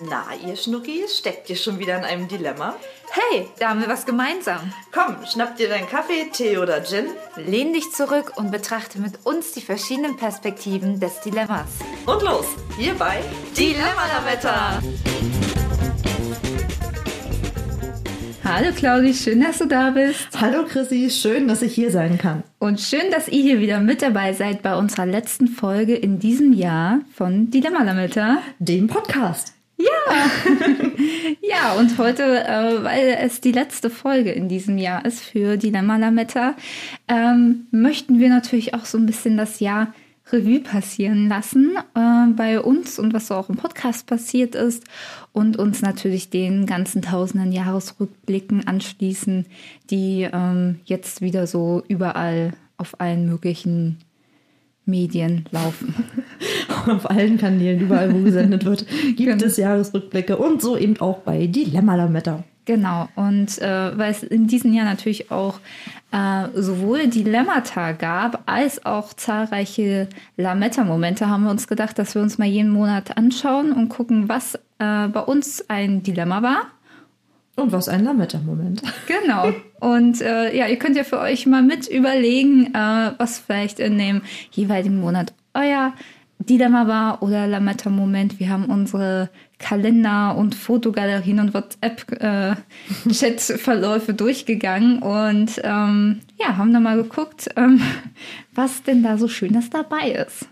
Na, ihr Schnuckis, steckt ihr schon wieder in einem Dilemma? Hey, da haben wir was gemeinsam. Komm, schnapp dir deinen Kaffee, Tee oder Gin. Lehn dich zurück und betrachte mit uns die verschiedenen Perspektiven des Dilemmas. Und los, hierbei Dilemma-Lametta! Hallo Claudi, schön, dass du da bist. Hallo Chrissy, schön, dass ich hier sein kann. Und schön, dass ihr hier wieder mit dabei seid bei unserer letzten Folge in diesem Jahr von Dilemma Lametta. Dem Podcast. Ja, ja und heute, äh, weil es die letzte Folge in diesem Jahr ist für Dilemma Lametta, ähm, möchten wir natürlich auch so ein bisschen das Jahr Revue passieren lassen äh, bei uns und was so auch im Podcast passiert ist und uns natürlich den ganzen tausenden Jahresrückblicken anschließen, die ähm, jetzt wieder so überall auf allen möglichen Medien laufen. Auf allen Kanälen, überall wo gesendet wird, gibt genau. es Jahresrückblicke und so eben auch bei Dilemma Lametta. Genau, und äh, weil es in diesem Jahr natürlich auch äh, sowohl Dilemmata gab, als auch zahlreiche Lametta-Momente, haben wir uns gedacht, dass wir uns mal jeden Monat anschauen und gucken, was äh, bei uns ein Dilemma war. Und was ein Lametta-Moment. Genau. Und äh, ja, ihr könnt ja für euch mal mit überlegen, äh, was vielleicht in dem jeweiligen Monat euer Dilemma war oder Lametta-Moment. Wir haben unsere Kalender und Fotogalerien und WhatsApp-Chat-Verläufe äh, durchgegangen und ähm, ja, haben da mal geguckt, ähm, was denn da so Schönes dabei ist.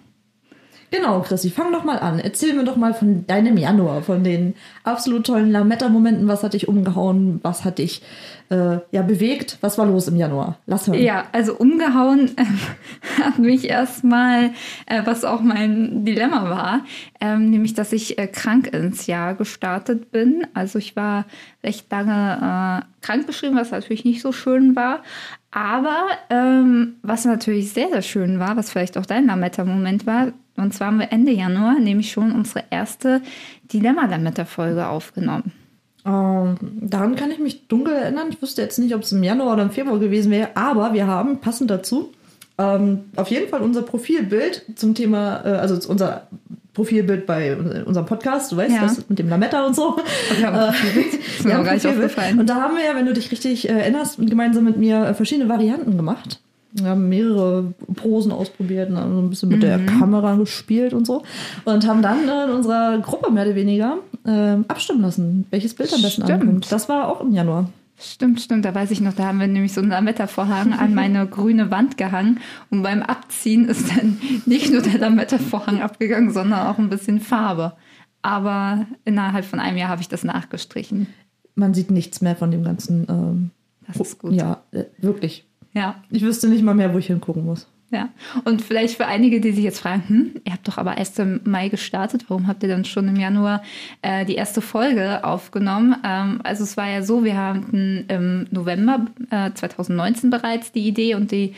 Genau, Chrissy, fang doch mal an. Erzähl mir doch mal von deinem Januar, von den absolut tollen Lametta-Momenten. Was hat dich umgehauen? Was hat dich äh, ja, bewegt? Was war los im Januar? Lass hören. Ja, also umgehauen äh, hat mich erstmal, äh, was auch mein Dilemma war, ähm, nämlich, dass ich äh, krank ins Jahr gestartet bin. Also ich war recht lange äh, krankgeschrieben, was natürlich nicht so schön war. Aber ähm, was natürlich sehr, sehr schön war, was vielleicht auch dein Lametta-Moment war, und zwar haben wir Ende Januar nämlich schon unsere erste Dilemma-Lametta-Folge aufgenommen. Ähm, daran kann ich mich dunkel erinnern. Ich wusste jetzt nicht, ob es im Januar oder im Februar gewesen wäre, aber wir haben passend dazu ähm, auf jeden Fall unser Profilbild zum Thema, äh, also unser Profilbild bei unserem Podcast, du weißt, ja. das mit dem Lametta und so. Okay, aber äh, ja, gar nicht aufgefallen. Und da haben wir ja, wenn du dich richtig äh, erinnerst, gemeinsam mit mir verschiedene Varianten gemacht. Wir haben mehrere Posen ausprobiert und dann so ein bisschen mit mhm. der Kamera gespielt und so. Und haben dann in unserer Gruppe mehr oder weniger äh, abstimmen lassen, welches Bild am besten stimmt. ankommt. Das war auch im Januar. Stimmt, stimmt. Da weiß ich noch, da haben wir nämlich so einen Lametta-Vorhang an meine grüne Wand gehangen. Und beim Abziehen ist dann nicht nur der Lametta-Vorhang abgegangen, sondern auch ein bisschen Farbe. Aber innerhalb von einem Jahr habe ich das nachgestrichen. Man sieht nichts mehr von dem ganzen. Ähm, das ist gut. Ja, äh, wirklich. Ja. Ich wüsste nicht mal mehr, wo ich hingucken muss. Ja, und vielleicht für einige, die sich jetzt fragen, hm, ihr habt doch aber erst im Mai gestartet, warum habt ihr dann schon im Januar äh, die erste Folge aufgenommen? Ähm, also es war ja so, wir hatten im November äh, 2019 bereits die Idee und die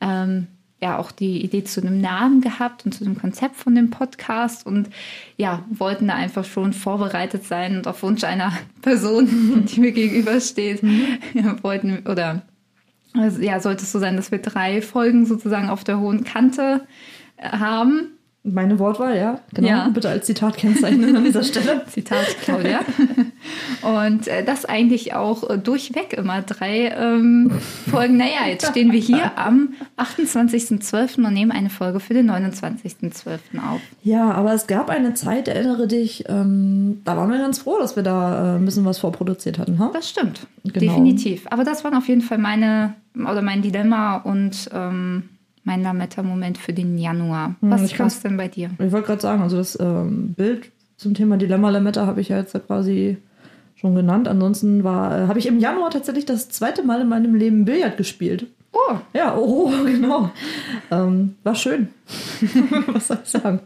ähm, ja auch die Idee zu einem Namen gehabt und zu dem Konzept von dem Podcast und ja, wollten da einfach schon vorbereitet sein und auf Wunsch einer Person, die mir gegenübersteht, mhm. wollten oder also, ja, sollte es so sein, dass wir drei Folgen sozusagen auf der hohen Kante äh, haben. Meine Wortwahl, ja. Genau. Ja. Bitte als Zitat kennzeichnen an dieser Stelle. Zitat Claudia. Und äh, das eigentlich auch äh, durchweg immer drei ähm, Folgen. Naja, jetzt stehen wir hier am 28.12. und nehmen eine Folge für den 29.12. auf. Ja, aber es gab eine Zeit, erinnere dich, ähm, da waren wir ganz froh, dass wir da äh, ein bisschen was vorproduziert hatten. Ha? Das stimmt. Genau. Definitiv. Aber das waren auf jeden Fall meine oder mein Dilemma und ähm, mein Lametta-Moment für den Januar. Hm, Was war es denn bei dir? Ich wollte gerade sagen, also das ähm, Bild zum Thema Dilemma Lametta habe ich ja jetzt quasi schon genannt. Ansonsten war, äh, habe ich im Januar tatsächlich das zweite Mal in meinem Leben Billard gespielt. Oh. Ja, oh, genau. Ähm, war schön. Was soll ich sagen?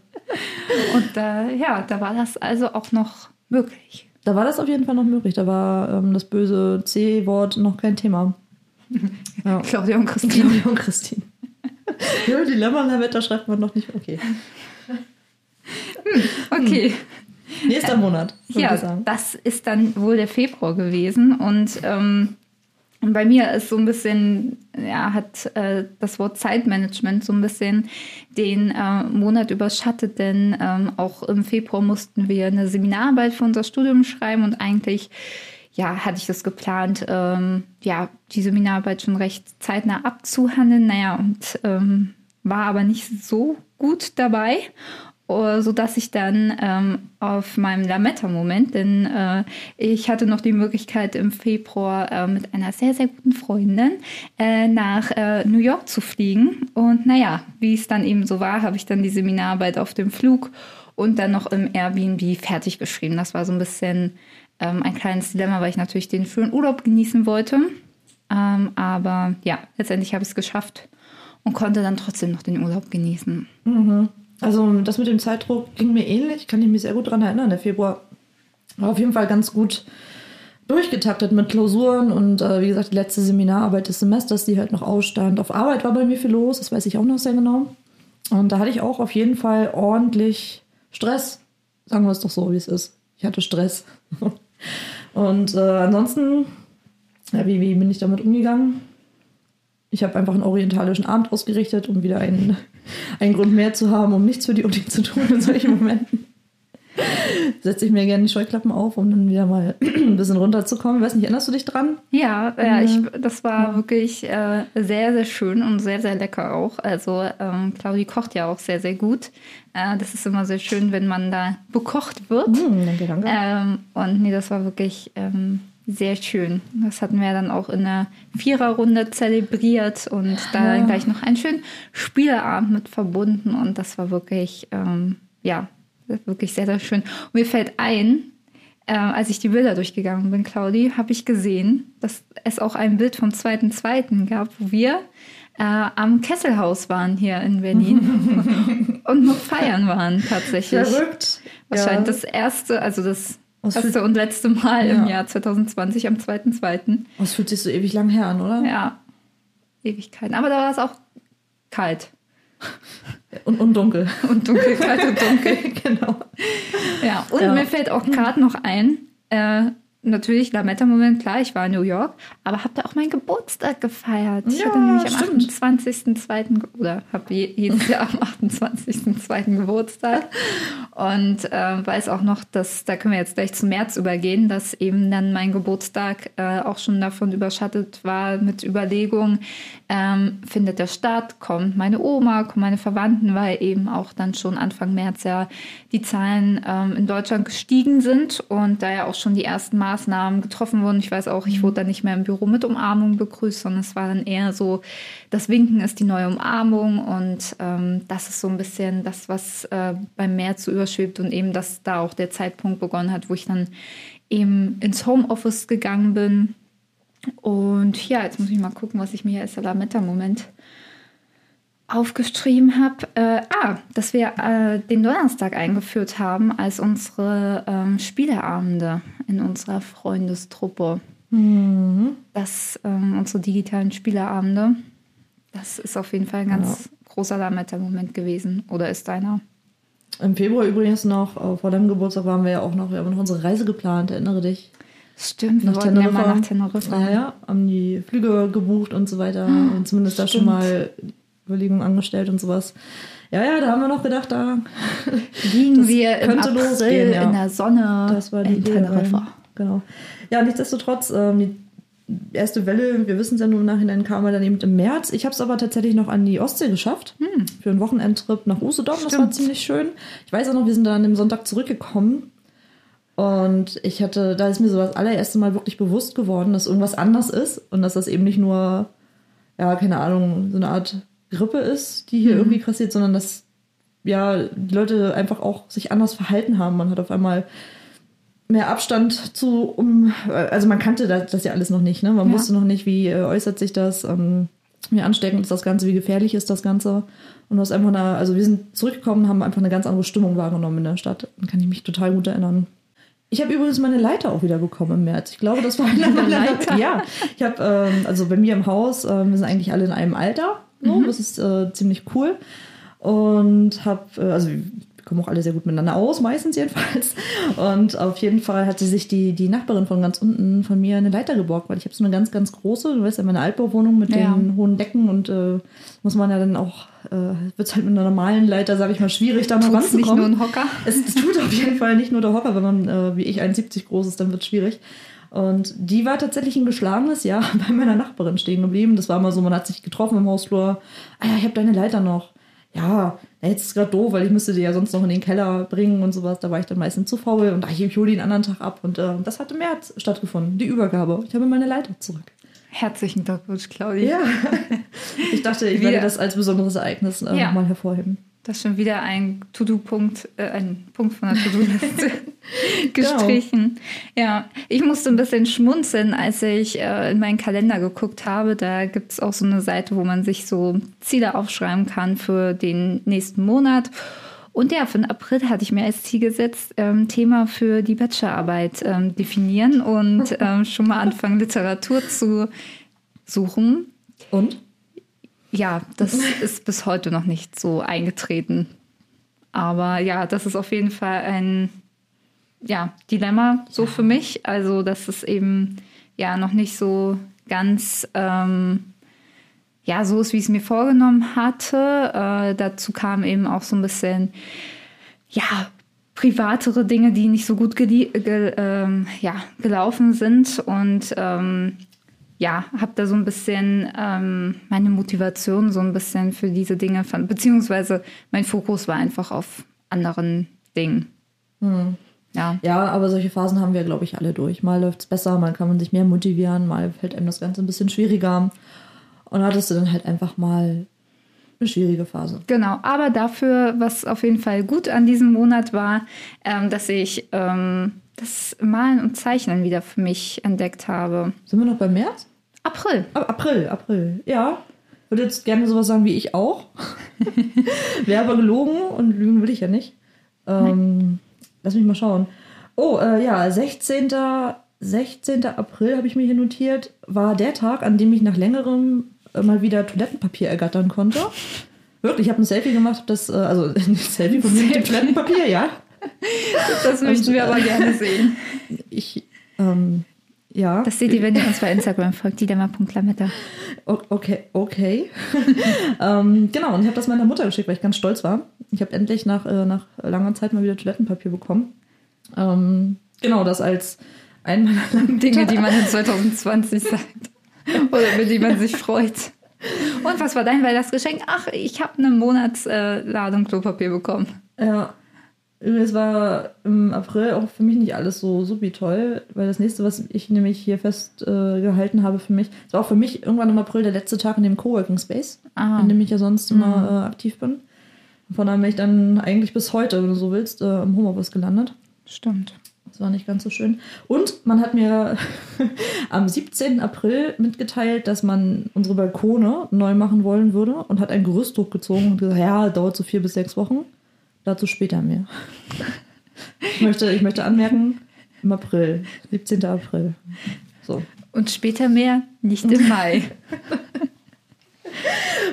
Und äh, ja, da war das also auch noch möglich. Da war das auf jeden Fall noch möglich. Da war ähm, das böse C-Wort noch kein Thema. Ja. Claudia und Christine. Claudia und Christine. ja, Dilemma-Lametta schreibt man noch nicht. Okay. Hm, okay. Hm. Nächster Monat. Ja, das ist dann wohl der Februar gewesen. Und ähm, bei mir ist so ein bisschen, ja, hat äh, das Wort Zeitmanagement so ein bisschen den äh, Monat überschattet, denn ähm, auch im Februar mussten wir eine Seminararbeit für unser Studium schreiben und eigentlich, ja, hatte ich das geplant, ähm, ja, die Seminararbeit schon recht zeitnah abzuhandeln. Naja, und ähm, war aber nicht so gut dabei äh, so dass ich dann ähm, auf meinem Lametta-Moment, denn äh, ich hatte noch die Möglichkeit im Februar äh, mit einer sehr, sehr guten Freundin äh, nach äh, New York zu fliegen. Und naja, wie es dann eben so war, habe ich dann die Seminararbeit auf dem Flug und dann noch im Airbnb fertig geschrieben. Das war so ein bisschen ähm, ein kleines Dilemma, weil ich natürlich den schönen Urlaub genießen wollte. Ähm, aber ja, letztendlich habe ich es geschafft und konnte dann trotzdem noch den Urlaub genießen. Mhm. Also das mit dem Zeitdruck ging mir ähnlich, kann ich mich sehr gut daran erinnern. Der Februar war auf jeden Fall ganz gut durchgetaktet mit Klausuren und äh, wie gesagt, die letzte Seminararbeit des Semesters, die halt noch ausstand. Auf Arbeit war bei mir viel los, das weiß ich auch noch sehr genau. Und da hatte ich auch auf jeden Fall ordentlich Stress. Sagen wir es doch so, wie es ist. Ich hatte Stress. und äh, ansonsten, ja, wie, wie bin ich damit umgegangen? Ich habe einfach einen orientalischen Abend ausgerichtet, um wieder einen, einen Grund mehr zu haben, um nichts für die Uni zu tun in solchen Momenten. Setze ich mir gerne die Scheuklappen auf, um dann wieder mal ein bisschen runterzukommen. Ich weiß nicht, erinnerst du dich dran? Ja, ja ich, das war ja. wirklich äh, sehr, sehr schön und sehr, sehr lecker auch. Also ähm, Claudi kocht ja auch sehr, sehr gut. Äh, das ist immer sehr schön, wenn man da bekocht wird. Mm, danke, danke. Ähm, und nee, das war wirklich ähm, sehr schön. Das hatten wir dann auch in der Viererrunde zelebriert und da ja. gleich noch einen schönen Spieleabend mit verbunden. Und das war wirklich, ähm, ja, wirklich sehr, sehr schön. Und mir fällt ein, äh, als ich die Bilder durchgegangen bin, Claudi, habe ich gesehen, dass es auch ein Bild vom 2.2. gab, wo wir äh, am Kesselhaus waren hier in Berlin und noch feiern waren tatsächlich. Verrückt. Wahrscheinlich ja. das erste, also das das erste und letzte Mal ja. im Jahr 2020 am 2.2. Das fühlt sich so ewig lang her an, oder? Ja, Ewigkeiten. Aber da war es auch kalt. Und, und dunkel. Und dunkel, kalt und dunkel. genau. Ja, und ja. mir fällt auch gerade noch ein, äh, natürlich Lametta-Moment, klar, ich war in New York, aber habe da auch meinen Geburtstag gefeiert. Ich ja, hatte nämlich am 28.02. oder habe jedes Jahr am 28.02. Geburtstag und äh, weiß auch noch, dass, da können wir jetzt gleich zum März übergehen, dass eben dann mein Geburtstag äh, auch schon davon überschattet war mit Überlegungen, ähm, findet der statt, kommt meine Oma, kommen meine Verwandten, weil eben auch dann schon Anfang März ja die Zahlen ähm, in Deutschland gestiegen sind und da ja auch schon die ersten Mal Maßnahmen getroffen wurden. Ich weiß auch, ich wurde dann nicht mehr im Büro mit Umarmung begrüßt, sondern es war dann eher so, das Winken ist die neue Umarmung und ähm, das ist so ein bisschen das, was äh, beim März so überschwebt und eben, dass da auch der Zeitpunkt begonnen hat, wo ich dann eben ins Homeoffice gegangen bin. Und ja, jetzt muss ich mal gucken, was ich mir als Salametta-Moment aufgeschrieben habe, äh, ah, dass wir äh, den Donnerstag eingeführt haben als unsere ähm, Spieleabende in unserer Freundestruppe. Mhm. Das, ähm, unsere digitalen Spieleabende. Das ist auf jeden Fall ein ganz ja. großer Lametta-Moment gewesen. Oder ist deiner? Im Februar übrigens noch, äh, vor deinem Geburtstag waren wir ja auch noch, wir haben noch unsere Reise geplant, erinnere dich. Stimmt, wir nach wollten Teneriffa. ja mal nach Teneriffa. Ja, ja, haben die Flüge gebucht und so weiter. Oh, und zumindest stimmt. da schon mal Überlegungen angestellt und sowas. Ja, ja, da haben wir noch gedacht, da liegen wir im April losgehen, ja. in der Sonne das war die in Teneriffa. Genau. Ja, nichtsdestotrotz, ähm, die erste Welle, wir wissen es ja nur im Nachhinein, kam dann eben im März. Ich habe es aber tatsächlich noch an die Ostsee geschafft. Hm. Für einen Wochenendtrip nach Usedom. Das war ziemlich schön. Ich weiß auch noch, wir sind dann am Sonntag zurückgekommen. Und ich hatte, da ist mir so das allererste Mal wirklich bewusst geworden, dass irgendwas anders ist und dass das eben nicht nur, ja, keine Ahnung, so eine Art Grippe ist, die hier mhm. irgendwie passiert, sondern dass ja die Leute einfach auch sich anders verhalten haben. Man hat auf einmal mehr Abstand zu um, also man kannte das, das ja alles noch nicht, ne? Man ja. wusste noch nicht, wie äh, äußert sich das, ähm, wie ansteckend ist das Ganze, wie gefährlich ist das Ganze. Und was einfach eine, also wir sind zurückgekommen, haben einfach eine ganz andere Stimmung wahrgenommen in der Stadt. Dann kann ich mich total gut erinnern. Ich habe übrigens meine Leiter auch wieder bekommen im März. Ich glaube, das war eine Leiter. Ja, ich habe ähm, also bei mir im Haus, äh, wir sind eigentlich alle in einem Alter. So, mhm. Das ist äh, ziemlich cool. Und habe, äh, also kommen auch alle sehr gut miteinander aus, meistens jedenfalls. Und auf jeden Fall hatte sich die, die Nachbarin von ganz unten von mir eine Leiter geborgt, weil ich habe so eine ganz, ganz große, du weißt ja, meine Altbauwohnung mit Ja. den hohen Decken und äh, muss man ja dann auch, äh, wird es halt mit einer normalen Leiter, sage ich mal, schwierig, da noch Tut's nicht ranzukommen. nur ein Hocker? Es, es tut auf jeden Fall nicht nur der Hocker, wenn man äh, wie ich 1,70 groß ist, dann wird es schwierig. Und die war tatsächlich ein geschlagenes Jahr bei meiner Nachbarin stehen geblieben. Das war immer so, man hat sich getroffen im Hausflur. Ah ja, ich habe deine Leiter noch. Ja, jetzt ist es gerade doof, weil ich müsste die ja sonst noch in den Keller bringen und sowas. Da war ich dann meistens zu faul und ach, ich hole einen anderen Tag ab. Und äh, das hat im März stattgefunden, die Übergabe. Ich habe meine Leiter zurück. Herzlichen Glückwunsch, Claudia. Ja, ich dachte, ich werde das als besonderes Ereignis äh, Ja. nochmal hervorheben. Das ist schon wieder ein To-Do-Punkt, äh, ein Punkt von der To-Do-Liste gestrichen. Ja, ich musste ein bisschen schmunzeln, als ich äh, in meinen Kalender geguckt habe. Da gibt es auch so eine Seite, wo man sich so Ziele aufschreiben kann für den nächsten Monat. Und ja, für den April hatte ich mir als Ziel gesetzt, ähm, Thema für die Bachelorarbeit ähm, definieren und ähm, schon mal anfangen, Literatur zu suchen. Und? Ja, das ist bis heute noch nicht so eingetreten. Aber ja, das ist auf jeden Fall ein ja, Dilemma so für mich. Also, dass es eben ja noch nicht so ganz ähm, ja, so ist, wie ich es mir vorgenommen hatte. Äh, dazu kamen eben auch so ein bisschen ja, privatere Dinge, die nicht so gut gelie- ge ähm, ja, gelaufen sind. Und ähm, ja, habe da so ein bisschen ähm, meine Motivation so ein bisschen für diese Dinge, fand, beziehungsweise mein Fokus war einfach auf anderen Dingen. Ja, Ja, aber solche Phasen haben wir, glaube ich, alle durch. Mal läuft es besser, mal kann man sich mehr motivieren, mal fällt einem das Ganze ein bisschen schwieriger. Und da hattest du dann halt einfach mal eine schwierige Phase. genau. Aber dafür, was auf jeden Fall gut an diesem Monat war, ähm, dass ich ähm, das Malen und Zeichnen wieder für mich entdeckt habe. Sind wir noch beim März? April. April, April. Ja. Würde jetzt gerne sowas sagen wie ich auch. Wäre aber gelogen und lügen will ich ja nicht. Ähm, lass mich mal schauen. Oh, äh, ja, 16. 16. April habe ich mir hier notiert, war der Tag, an dem ich nach längerem äh, mal wieder Toilettenpapier ergattern konnte. Wirklich, ich habe ein Selfie gemacht, das, äh, also ein Selfie von mir mit dem Toilettenpapier, ja. Das möchten wir aber gerne sehen. Ich, ähm, ja. Das seht ihr, wenn ihr uns bei Instagram folgt, dilemma.lametta. O- Okay, okay. ähm, genau, und ich habe das meiner Mutter geschickt, weil ich ganz stolz war. Ich habe endlich nach, äh, nach langer Zeit mal wieder Toilettenpapier bekommen. Ähm, genau, das als ein meiner langen Dinge, die man in 2020 sagt. Oder mit die man sich freut. Und was war dein Weihnachtsgeschenk? Ach, ich habe eine Monatsladung äh, Klopapier bekommen. Ja. Es war im April auch für mich nicht alles so supi toll, weil das nächste, was ich nämlich hier festgehalten äh, habe für mich, es war auch für mich irgendwann im April der letzte Tag in dem Coworking Space, Ah. in dem ich ja sonst immer äh, aktiv bin. Von daher bin ich dann eigentlich bis heute, wenn du so willst, äh, im Homeoffice gelandet. Stimmt. Das war nicht ganz so schön. Und man hat mir am 17. April mitgeteilt, dass man unsere Balkone neu machen wollen würde und hat ein Gerüst hochgezogen und gesagt, ja, dauert so vier bis sechs Wochen. Dazu später mehr. Ich möchte, ich möchte anmerken, im April, 17. April. So. Und später mehr, nicht im Mai.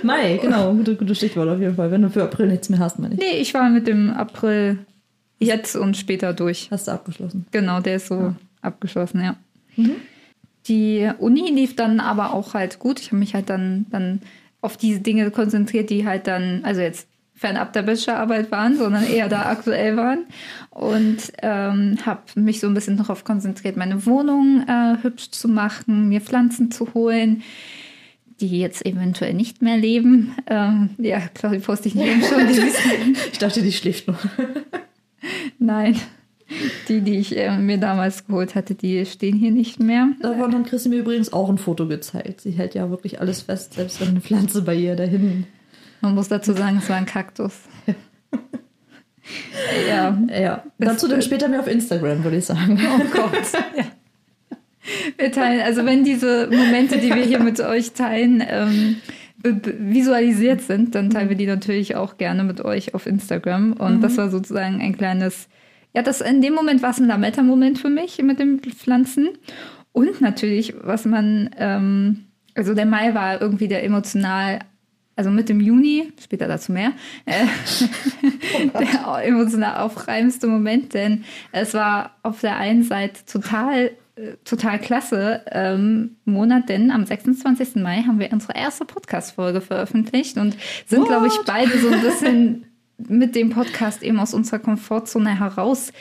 Mai, genau, gute, gute Stichwort auf jeden Fall. Wenn du für April nichts mehr hast, meine ich. Nee, ich war mit dem April jetzt und später durch. Hast du abgeschlossen. Genau, der ist so abgeschlossen, ja. Die Uni lief dann aber auch halt gut. Ich habe mich halt dann, dann auf diese Dinge konzentriert, die halt dann, also jetzt fernab der Bachelorarbeit waren, sondern eher da aktuell waren. Und ähm, habe mich so ein bisschen darauf konzentriert, meine Wohnung äh, hübsch zu machen, mir Pflanzen zu holen, die jetzt eventuell nicht mehr leben. Ähm, ja, Claudia poste ich nicht eben schon. Die Ich dachte, die schläft noch. Nein, die, die ich äh, mir damals geholt hatte, die stehen hier nicht mehr. Davon hat Christi mir übrigens auch ein Foto gezeigt. Sie hält ja wirklich alles fest, selbst wenn eine Pflanze bei ihr dahin. Man muss dazu sagen, es war ein Kaktus. ja, Ja, dazu dann später mehr auf Instagram, würde ich sagen. oh Gott. ja. Wir teilen, also wenn diese Momente, die wir hier mit euch teilen, ähm, visualisiert sind, dann teilen wir die natürlich auch gerne mit euch auf Instagram. Und das war sozusagen ein kleines, ja, das in dem Moment war es ein Lametta-Moment für mich mit den Pflanzen. Und natürlich, was man, ähm, also der Mai war irgendwie der emotional, also mit dem Juni, später dazu mehr, äh, der emotional aufreibendste Moment, denn es war auf der einen Seite total äh, total klasse ähm, Monat, denn am 26. Mai haben wir unsere erste Podcast-Folge veröffentlicht und sind, glaube ich, beide so ein bisschen mit dem Podcast eben aus unserer Komfortzone heraus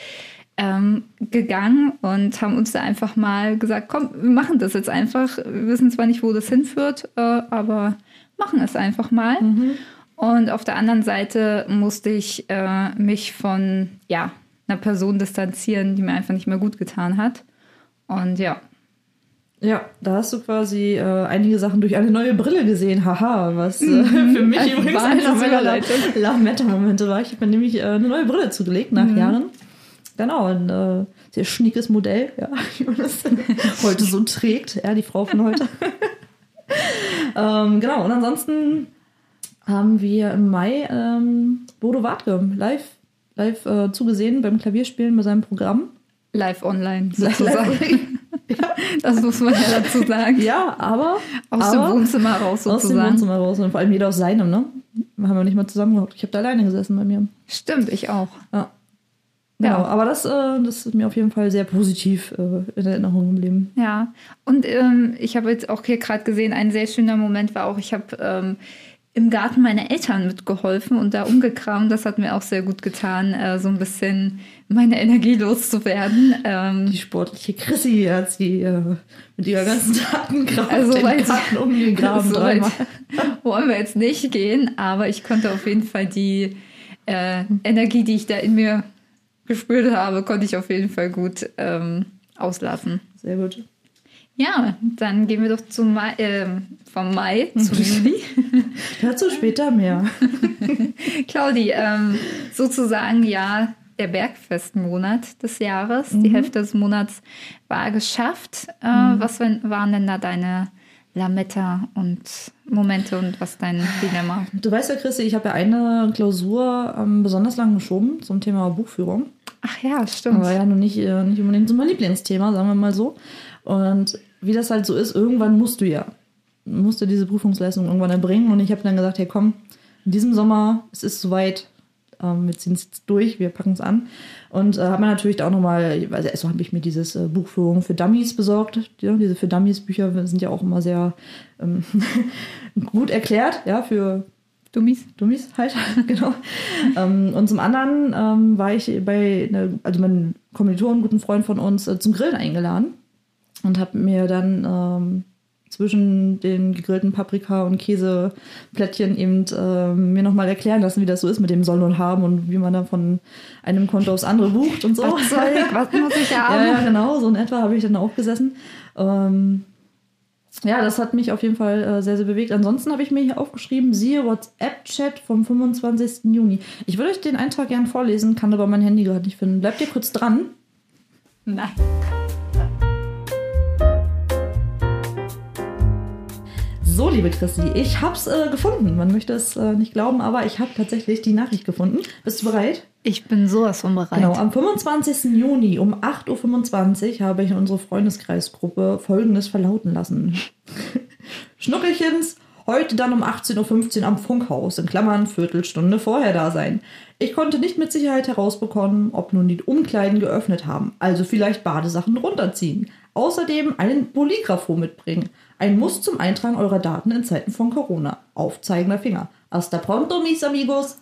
ähm, gegangen und haben uns da einfach mal gesagt, komm, wir machen das jetzt einfach. Wir wissen zwar nicht, wo das hinführt, äh, aber machen es einfach mal. Mhm. Und auf der anderen Seite musste ich äh, mich von ja, einer Person distanzieren, die mir einfach nicht mehr gut getan hat. Und ja. Ja, da hast du quasi äh, einige Sachen durch eine neue Brille gesehen. Haha, was äh, mhm. für mich also übrigens einer meiner Lametta-Momente war. Ich habe mir nämlich äh, eine neue Brille zugelegt nach mhm. Jahren. Genau, ein äh, sehr schniekes Modell, ja, wie man das heute so trägt. Ja, die Frau von heute. Ähm, genau, und ansonsten haben wir im Mai ähm, Bodo Wartke live, live äh, zugesehen beim Klavierspielen bei seinem Programm. Live online sozusagen. ja. Das muss man ja dazu sagen. Ja, aber aus aber dem Wohnzimmer raus sozusagen. Aus dem Wohnzimmer raus und vor allem jeder aus seinem, ne? Wir haben ja nicht mal zusammengehockt. Ich habe da alleine gesessen bei mir. Stimmt, ich auch. Ja. Genau, ja. aber das, äh, das ist mir auf jeden Fall sehr positiv äh, in Erinnerung geblieben. Ja, und ähm, ich habe jetzt auch hier gerade gesehen, ein sehr schöner Moment war auch, ich habe ähm, im Garten meiner Eltern mitgeholfen und da umgekramt. Das hat mir auch sehr gut getan, äh, so ein bisschen meine Energie loszuwerden. Ähm, die sportliche Chrissy hat sie äh, mit ihrer ganzen Datenkraft also den Garten umgegraben. So dreimal. wollen wir jetzt nicht gehen, aber ich konnte auf jeden Fall die äh, Energie, die ich da in mir gespürt habe, konnte ich auf jeden Fall gut ähm, auslassen. Sehr gut. Ja, dann gehen wir doch zum Mai, äh, vom Mai zum Juli. Dazu später mehr. Claudi, ähm, sozusagen ja der Bergfestmonat des Jahres. Mhm. Die Hälfte des Monats war geschafft. Äh, mhm. Was waren denn da deine Lametta und Momente und was dein Dilemma? Du weißt ja, Christi, ich habe ja eine Klausur ähm, besonders lang geschoben zum Thema Buchführung. Ach ja, stimmt. Aber ja, nur nicht, äh, nicht unbedingt so mein Lieblingsthema, sagen wir mal so. Und wie das halt so ist, irgendwann musst du ja, musst du diese Prüfungsleistung irgendwann erbringen. Und ich habe dann gesagt, hey komm, in diesem Sommer, es ist soweit, ähm, wir ziehen es jetzt durch, wir packen es an. Und äh, habe mir natürlich auch nochmal, also erst habe ich mir dieses äh, Buchführung für Dummies besorgt. Ja, diese für Dummies Bücher sind ja auch immer sehr ähm, gut erklärt, ja, für Dummies, Dummies halt, genau. ähm, und zum anderen ähm, war ich bei, ne, also mein Kommilitonen, guten Freund von uns, äh, zum Grillen eingeladen und habe mir dann ähm, zwischen den gegrillten Paprika und Käseplättchen eben äh, mir nochmal erklären lassen, wie das so ist mit dem Soll und Haben und wie man da von einem Konto aufs andere bucht und so. Was, soll, was muss ich haben? Ja, ja, genau, so in etwa habe ich dann auch gesessen. Ähm, ja, das hat mich auf jeden Fall äh, sehr, sehr bewegt. Ansonsten habe ich mir hier aufgeschrieben, siehe WhatsApp-Chat vom 25. Juni. Ich würde euch den Eintrag gern vorlesen, kann aber mein Handy gerade nicht finden. Bleibt ihr kurz dran? Nein. So, liebe Christi, ich habe es äh, gefunden. Man möchte es äh, nicht glauben, aber ich habe tatsächlich die Nachricht gefunden. Bist du bereit? Ich bin sowas von bereit. Genau, am 25. Juni um 8.25 Uhr habe ich in unsere Freundeskreisgruppe Folgendes verlauten lassen. Schnuckelchens, heute dann um 18.15 Uhr am Funkhaus, in Klammern Viertelstunde vorher da sein. Ich konnte nicht mit Sicherheit herausbekommen, ob nun die Umkleiden geöffnet haben, also vielleicht Badesachen runterziehen. Außerdem einen Polygrapho mitbringen. Ein Muss zum Eintragen eurer Daten in Zeiten von Corona. Aufzeigender Finger. Hasta pronto, mis amigos.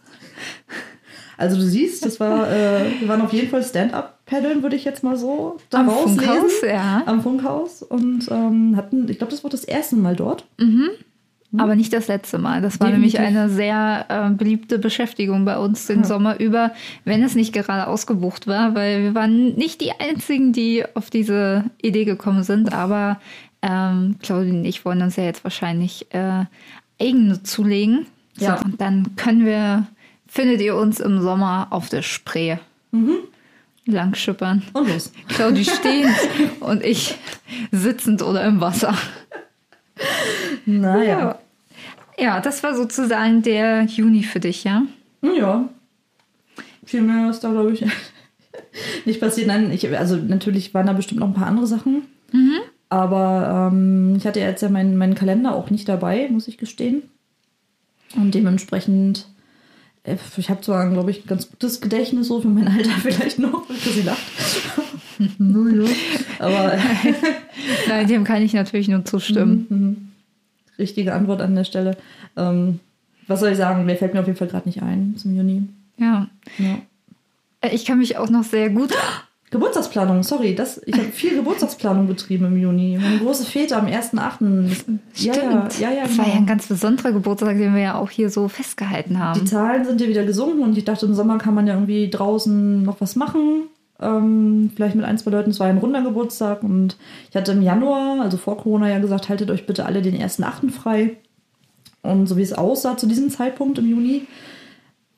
Also du siehst, das war, äh, wir waren auf jeden Fall Stand-up-Paddeln, würde ich jetzt mal so da Am Funkhaus, ja. Am Funkhaus und ähm, hatten, ich glaube, das war das erste Mal dort. Mhm. Hm? Aber nicht das letzte Mal. Das war Definitiv. nämlich eine sehr äh, beliebte Beschäftigung bei uns den ja. Sommer über, wenn es nicht gerade ausgebucht war, weil wir waren nicht die Einzigen, die auf diese Idee gekommen sind. Aber ähm, Claudia und ich wollen uns ja jetzt wahrscheinlich äh, eigene zulegen. Ja. So, und dann können wir, findet ihr uns im Sommer auf der Spree. Mhm. Langschippern. Und los. Claudi stehend und ich sitzend oder im Wasser. Naja. Ja. ja, das war sozusagen der Juni für dich, ja? Ja. Viel mehr ist da, glaube ich, nicht passiert. Nein, ich, also natürlich waren da bestimmt noch ein paar andere Sachen. Mhm. Aber ähm, ich hatte jetzt ja meinen, meinen Kalender auch nicht dabei, muss ich gestehen. Und dementsprechend, äh, ich habe zwar, glaube ich, ein ganz gutes Gedächtnis so für mein Alter vielleicht noch, dass sie lacht. Aber Nein, dem kann ich natürlich nur zustimmen. Mhm, mhm. Richtige Antwort an der Stelle. Ähm, was soll ich sagen? Mir fällt mir auf jeden Fall gerade nicht ein zum Juni. Ja. ja. Äh, ich kann mich auch noch sehr gut Geburtstagsplanung, sorry, das, ich habe viel Geburtstagsplanung betrieben im Juni. Meine große Fete am 1.8. Ja, ja, ja, ja, Das war ja ein genau. ganz besonderer Geburtstag, den wir ja auch hier so festgehalten haben. Die Zahlen sind ja wieder gesunken und ich dachte, im Sommer kann man ja irgendwie draußen noch was machen. Ähm, vielleicht mit ein, zwei Leuten. Es war ein runder Geburtstag und ich hatte im Januar, also vor Corona, ja gesagt, haltet euch bitte alle den 1.8. frei. Und so wie es aussah zu diesem Zeitpunkt im Juni,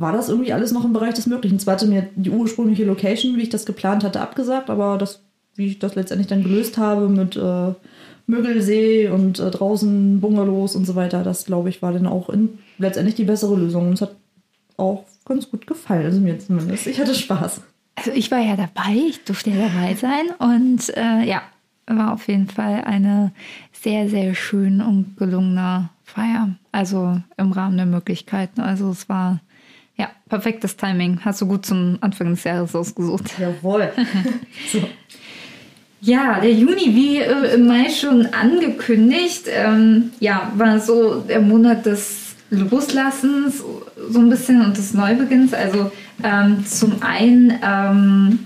war das irgendwie alles noch im Bereich des Möglichen. Zwar hatte mir die ursprüngliche Location, wie ich das geplant hatte, abgesagt, aber das, wie ich das letztendlich dann gelöst habe mit äh, Mögelsee und äh, draußen Bungalows und so weiter, das glaube ich war dann auch in, letztendlich die bessere Lösung. Und es hat auch ganz gut gefallen, also mir zumindest. Ich hatte Spaß. Also ich war ja dabei, ich durfte ja dabei sein und äh, ja, war auf jeden Fall eine sehr, sehr schön und gelungene Feier. Also im Rahmen der Möglichkeiten. Also es war ja, perfektes Timing. Hast du gut zum Anfang des Jahres ausgesucht. Jawohl. so. Ja, der Juni, wie äh, im Mai schon angekündigt, ähm, ja, war so der Monat des Loslassens so ein bisschen und des Neubeginns. Also ähm, zum einen, ähm,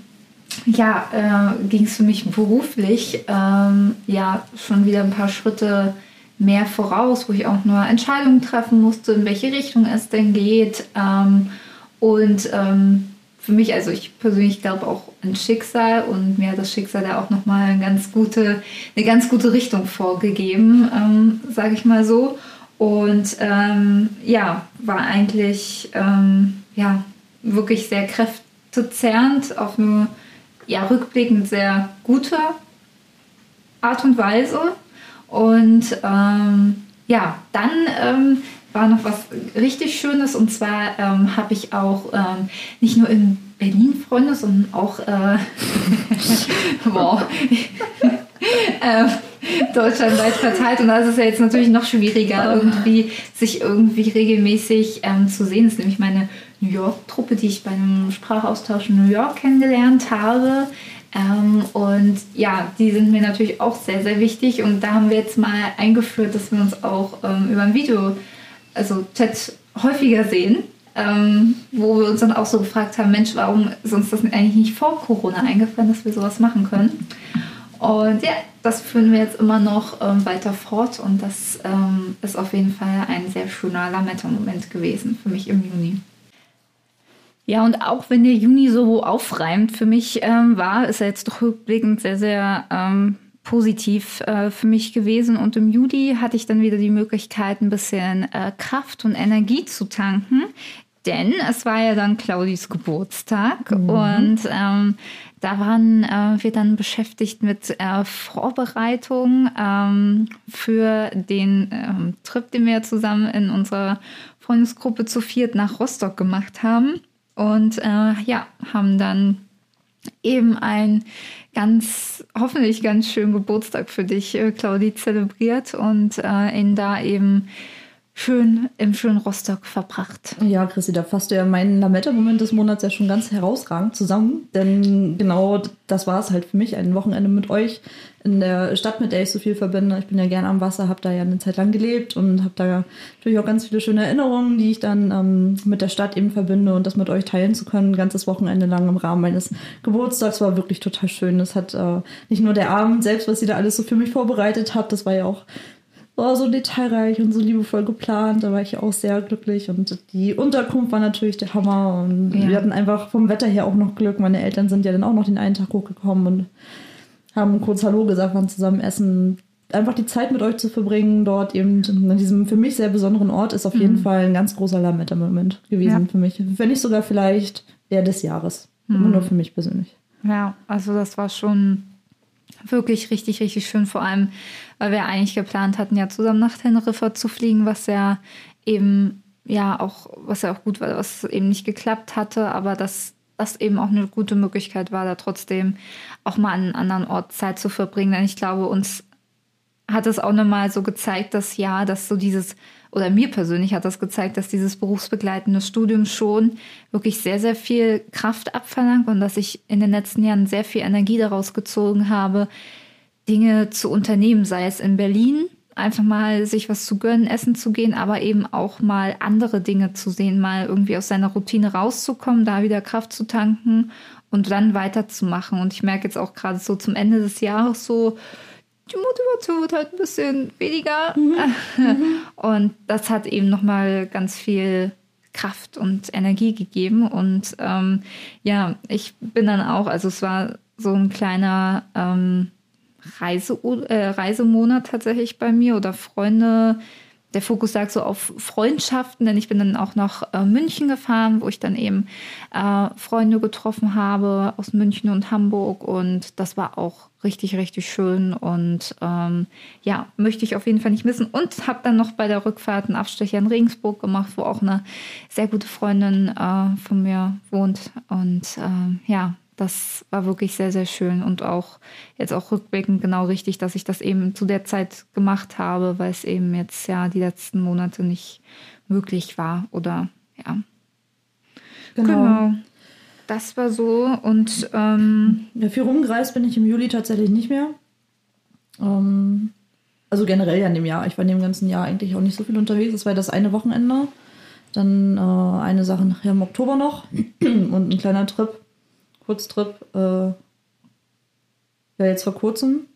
ja, äh, ging es für mich beruflich ähm, ja schon wieder ein paar Schritte mehr voraus, wo ich auch nur Entscheidungen treffen musste, in welche Richtung es denn geht. Ähm, und ähm, für mich, also ich persönlich glaube auch an Schicksal und mir hat das Schicksal da auch nochmal eine ganz gute, eine ganz gute Richtung vorgegeben, ähm, sage ich mal so. Und ähm, ja, war eigentlich ähm, ja, wirklich sehr kräftezerrend auf eine ja, rückblickend sehr gute Art und Weise. Und ähm, ja, dann ähm, war noch was richtig Schönes und zwar ähm, habe ich auch ähm, nicht nur in Berlin Freunde, sondern auch äh, wow, äh, deutschlandweit verteilt. Und da ist es ja jetzt natürlich noch schwieriger, irgendwie sich irgendwie regelmäßig ähm, zu sehen. Das ist nämlich meine New York-Truppe, die ich bei einem Sprachaustausch in New York kennengelernt habe. Ähm, und ja, die sind mir natürlich auch sehr, sehr wichtig. Und da haben wir jetzt mal eingeführt, dass wir uns auch ähm, über ein Video, also Chat, häufiger sehen. Ähm, wo wir uns dann auch so gefragt haben, Mensch, warum ist uns das eigentlich nicht vor Corona eingefallen, dass wir sowas machen können? Und ja, das führen wir jetzt immer noch ähm, weiter fort und das ähm, ist auf jeden Fall ein sehr schöner Lametta-Moment gewesen für mich im Juni. Ja, und auch wenn der Juni so aufreimt für mich ähm, war, ist er jetzt doch rückblickend sehr, sehr ähm, positiv äh, für mich gewesen. Und im Juli hatte ich dann wieder die Möglichkeit, ein bisschen äh, Kraft und Energie zu tanken. Denn es war ja dann Claudis Geburtstag mhm. und ähm, da waren äh, wir dann beschäftigt mit äh, Vorbereitung ähm, für den ähm, Trip, den wir zusammen in unserer Freundesgruppe zu viert nach Rostock gemacht haben. Und äh, ja, haben dann eben einen ganz, hoffentlich ganz schönen Geburtstag für dich, äh, Claudi, zelebriert und äh, ihn da eben schön im schönen Rostock verbracht. Ja, Chrissy, da fasst du ja meinen Lametta-Moment des Monats ja schon ganz herausragend zusammen. Denn genau das war es halt für mich, ein Wochenende mit euch in der Stadt, mit der ich so viel verbinde. Ich bin ja gerne am Wasser, habe da ja eine Zeit lang gelebt und habe da natürlich auch ganz viele schöne Erinnerungen, die ich dann ähm, mit der Stadt eben verbinde und das mit euch teilen zu können, ganzes Wochenende lang im Rahmen meines Geburtstags war wirklich total schön. Das hat äh, nicht nur der Abend selbst, was sie da alles so für mich vorbereitet hat, das war ja auch oh, so detailreich und so liebevoll geplant. Da war ich auch sehr glücklich. Und die Unterkunft war natürlich der Hammer. Und ja. wir hatten einfach vom Wetter her auch noch Glück. Meine Eltern sind ja dann auch noch den einen Tag hochgekommen und haben kurz Hallo gesagt, waren zusammen essen. Einfach die Zeit mit euch zu verbringen, dort eben an diesem für mich sehr besonderen Ort, ist auf mhm. jeden Fall ein ganz großer Lametta-Moment gewesen ja. für mich. Wenn nicht sogar vielleicht der des Jahres. Mhm. Immer nur für mich persönlich. Ja, also das war schon wirklich richtig, richtig schön. Vor allem, weil wir eigentlich geplant hatten, ja zusammen nach Teneriffa zu fliegen, was ja eben ja auch, was ja auch gut war, was eben nicht geklappt hatte, aber das das eben auch eine gute Möglichkeit war, da trotzdem auch mal an einem anderen Ort Zeit zu verbringen. Denn ich glaube, uns hat es auch nochmal so gezeigt, dass ja, dass so dieses, oder mir persönlich hat das gezeigt, dass dieses berufsbegleitende Studium schon wirklich sehr, sehr viel Kraft abverlangt und dass ich in den letzten Jahren sehr viel Energie daraus gezogen habe, Dinge zu unternehmen, sei es in Berlin, einfach mal sich was zu gönnen, essen zu gehen, aber eben auch mal andere Dinge zu sehen, mal irgendwie aus seiner Routine rauszukommen, da wieder Kraft zu tanken und dann weiterzumachen. Und ich merke jetzt auch gerade so zum Ende des Jahres so, die Motivation wird halt ein bisschen weniger. Mhm. Und das hat eben nochmal ganz viel Kraft und Energie gegeben. Und ähm, ja, ich bin dann auch, also es war so ein kleiner ähm, Reise, äh, Reisemonat tatsächlich bei mir oder Freunde. Der Fokus lag so auf Freundschaften, denn ich bin dann auch nach äh, München gefahren, wo ich dann eben äh, Freunde getroffen habe aus München und Hamburg und das war auch richtig, richtig schön und ähm, ja, möchte ich auf jeden Fall nicht missen. Und habe dann noch bei der Rückfahrt einen Abstecher in Regensburg gemacht, wo auch eine sehr gute Freundin äh, von mir wohnt. Und äh, ja, das war wirklich sehr, sehr schön und auch jetzt auch rückblickend genau richtig, dass ich das eben zu der Zeit gemacht habe, weil es eben jetzt ja die letzten Monate nicht möglich war oder ja. Genau. genau. Das war so und ähm, ja, viel rumgereist bin ich im Juli tatsächlich nicht mehr. Ähm, also generell ja in dem Jahr. Ich war in dem ganzen Jahr eigentlich auch nicht so viel unterwegs. Das war das eine Wochenende. Dann äh, eine Sache nachher im Oktober noch und ein kleiner Trip Kurztrip. Äh, ja, jetzt vor kurzem.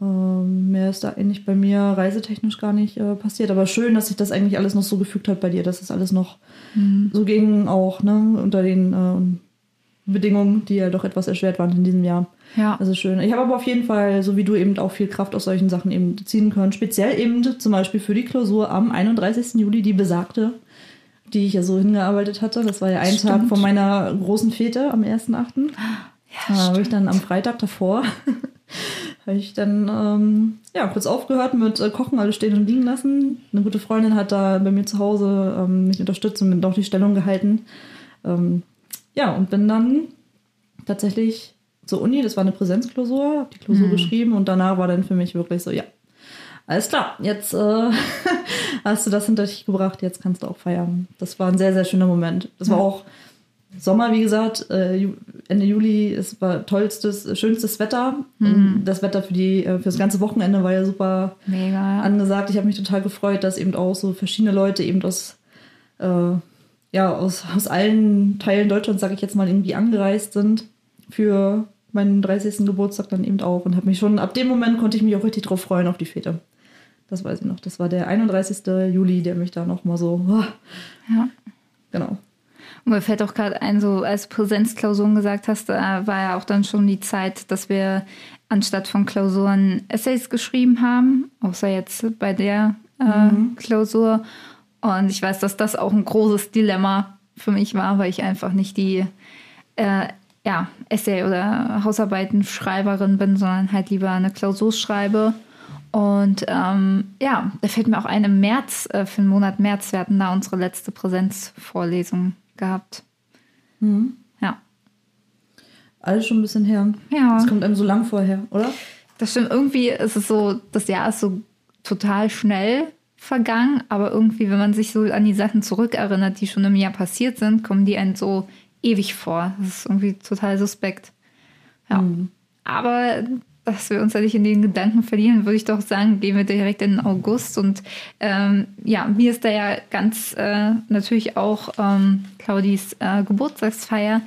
Ähm, mehr ist da eigentlich bei mir reisetechnisch gar nicht äh, passiert. Aber schön, dass sich das eigentlich alles noch so gefügt hat bei dir, dass es alles noch mhm. so ging, auch ne, unter den äh, Bedingungen, die ja doch etwas erschwert waren in diesem Jahr. Ja. Also schön. Ich habe aber auf jeden Fall, so wie du eben auch viel Kraft aus solchen Sachen eben ziehen können. Speziell eben zum Beispiel für die Klausur am 31. Juli, die besagte die ich ja so hingearbeitet hatte. Das war ja ein stimmt. Tag von meiner großen Fete am 1.8. Ja, da habe ich dann am Freitag davor habe ich dann ähm, ja, kurz aufgehört mit äh, Kochen, alles stehen und liegen lassen. Eine gute Freundin hat da bei mir zu Hause ähm, mich unterstützt und mir auch die Stellung gehalten. Ähm, ja, und bin dann tatsächlich zur Uni, das war eine Präsenzklausur, habe die Klausur mhm. geschrieben und danach war dann für mich wirklich so, ja, alles klar, jetzt äh, hast du das hinter dich gebracht, jetzt kannst du auch feiern. Das war ein sehr, sehr schöner Moment. Das war auch Sommer, wie gesagt, äh, Ende Juli, es war tollstes, schönstes Wetter. Mhm. Das Wetter für, die, äh, für das ganze Wochenende war ja super Mega. angesagt. Ich habe mich total gefreut, dass eben auch so verschiedene Leute eben aus, äh, ja, aus, aus allen Teilen Deutschlands, sage ich jetzt mal, irgendwie angereist sind für meinen 30. Geburtstag dann eben auch und habe mich schon, ab dem Moment konnte ich mich auch richtig drauf freuen auf die Fete. Das weiß ich noch. Das war der 31. Juli, der mich da nochmal so. Oh, ja. Genau. Und mir fällt auch gerade ein, so als Präsenzklausuren gesagt hast, da war ja auch dann schon die Zeit, dass wir anstatt von Klausuren Essays geschrieben haben, außer jetzt bei der äh, mhm. Klausur. Und ich weiß, dass das auch ein großes Dilemma für mich war, weil ich einfach nicht die äh, ja, Essay- oder Hausarbeitenschreiberin bin, sondern halt lieber eine Klausur schreibe. Und ähm, ja, da fällt mir auch ein, im März, äh, für den Monat März, wir hatten da unsere letzte Präsenzvorlesung gehabt. Mhm. Ja. Alles schon ein bisschen her. Ja. Das kommt einem so lang vorher, oder? Das stimmt. Irgendwie ist es so, das Jahr ist so total schnell vergangen, aber irgendwie, wenn man sich so an die Sachen zurückerinnert, die schon im Jahr passiert sind, kommen die einem so ewig vor. Das ist irgendwie total suspekt. Ja. Mhm. Aber dass wir uns ja nicht in den Gedanken verlieren, würde ich doch sagen, gehen wir direkt in den August. Und ähm, ja, mir ist da ja ganz äh, natürlich auch ähm, Claudis äh, Geburtstagsfeier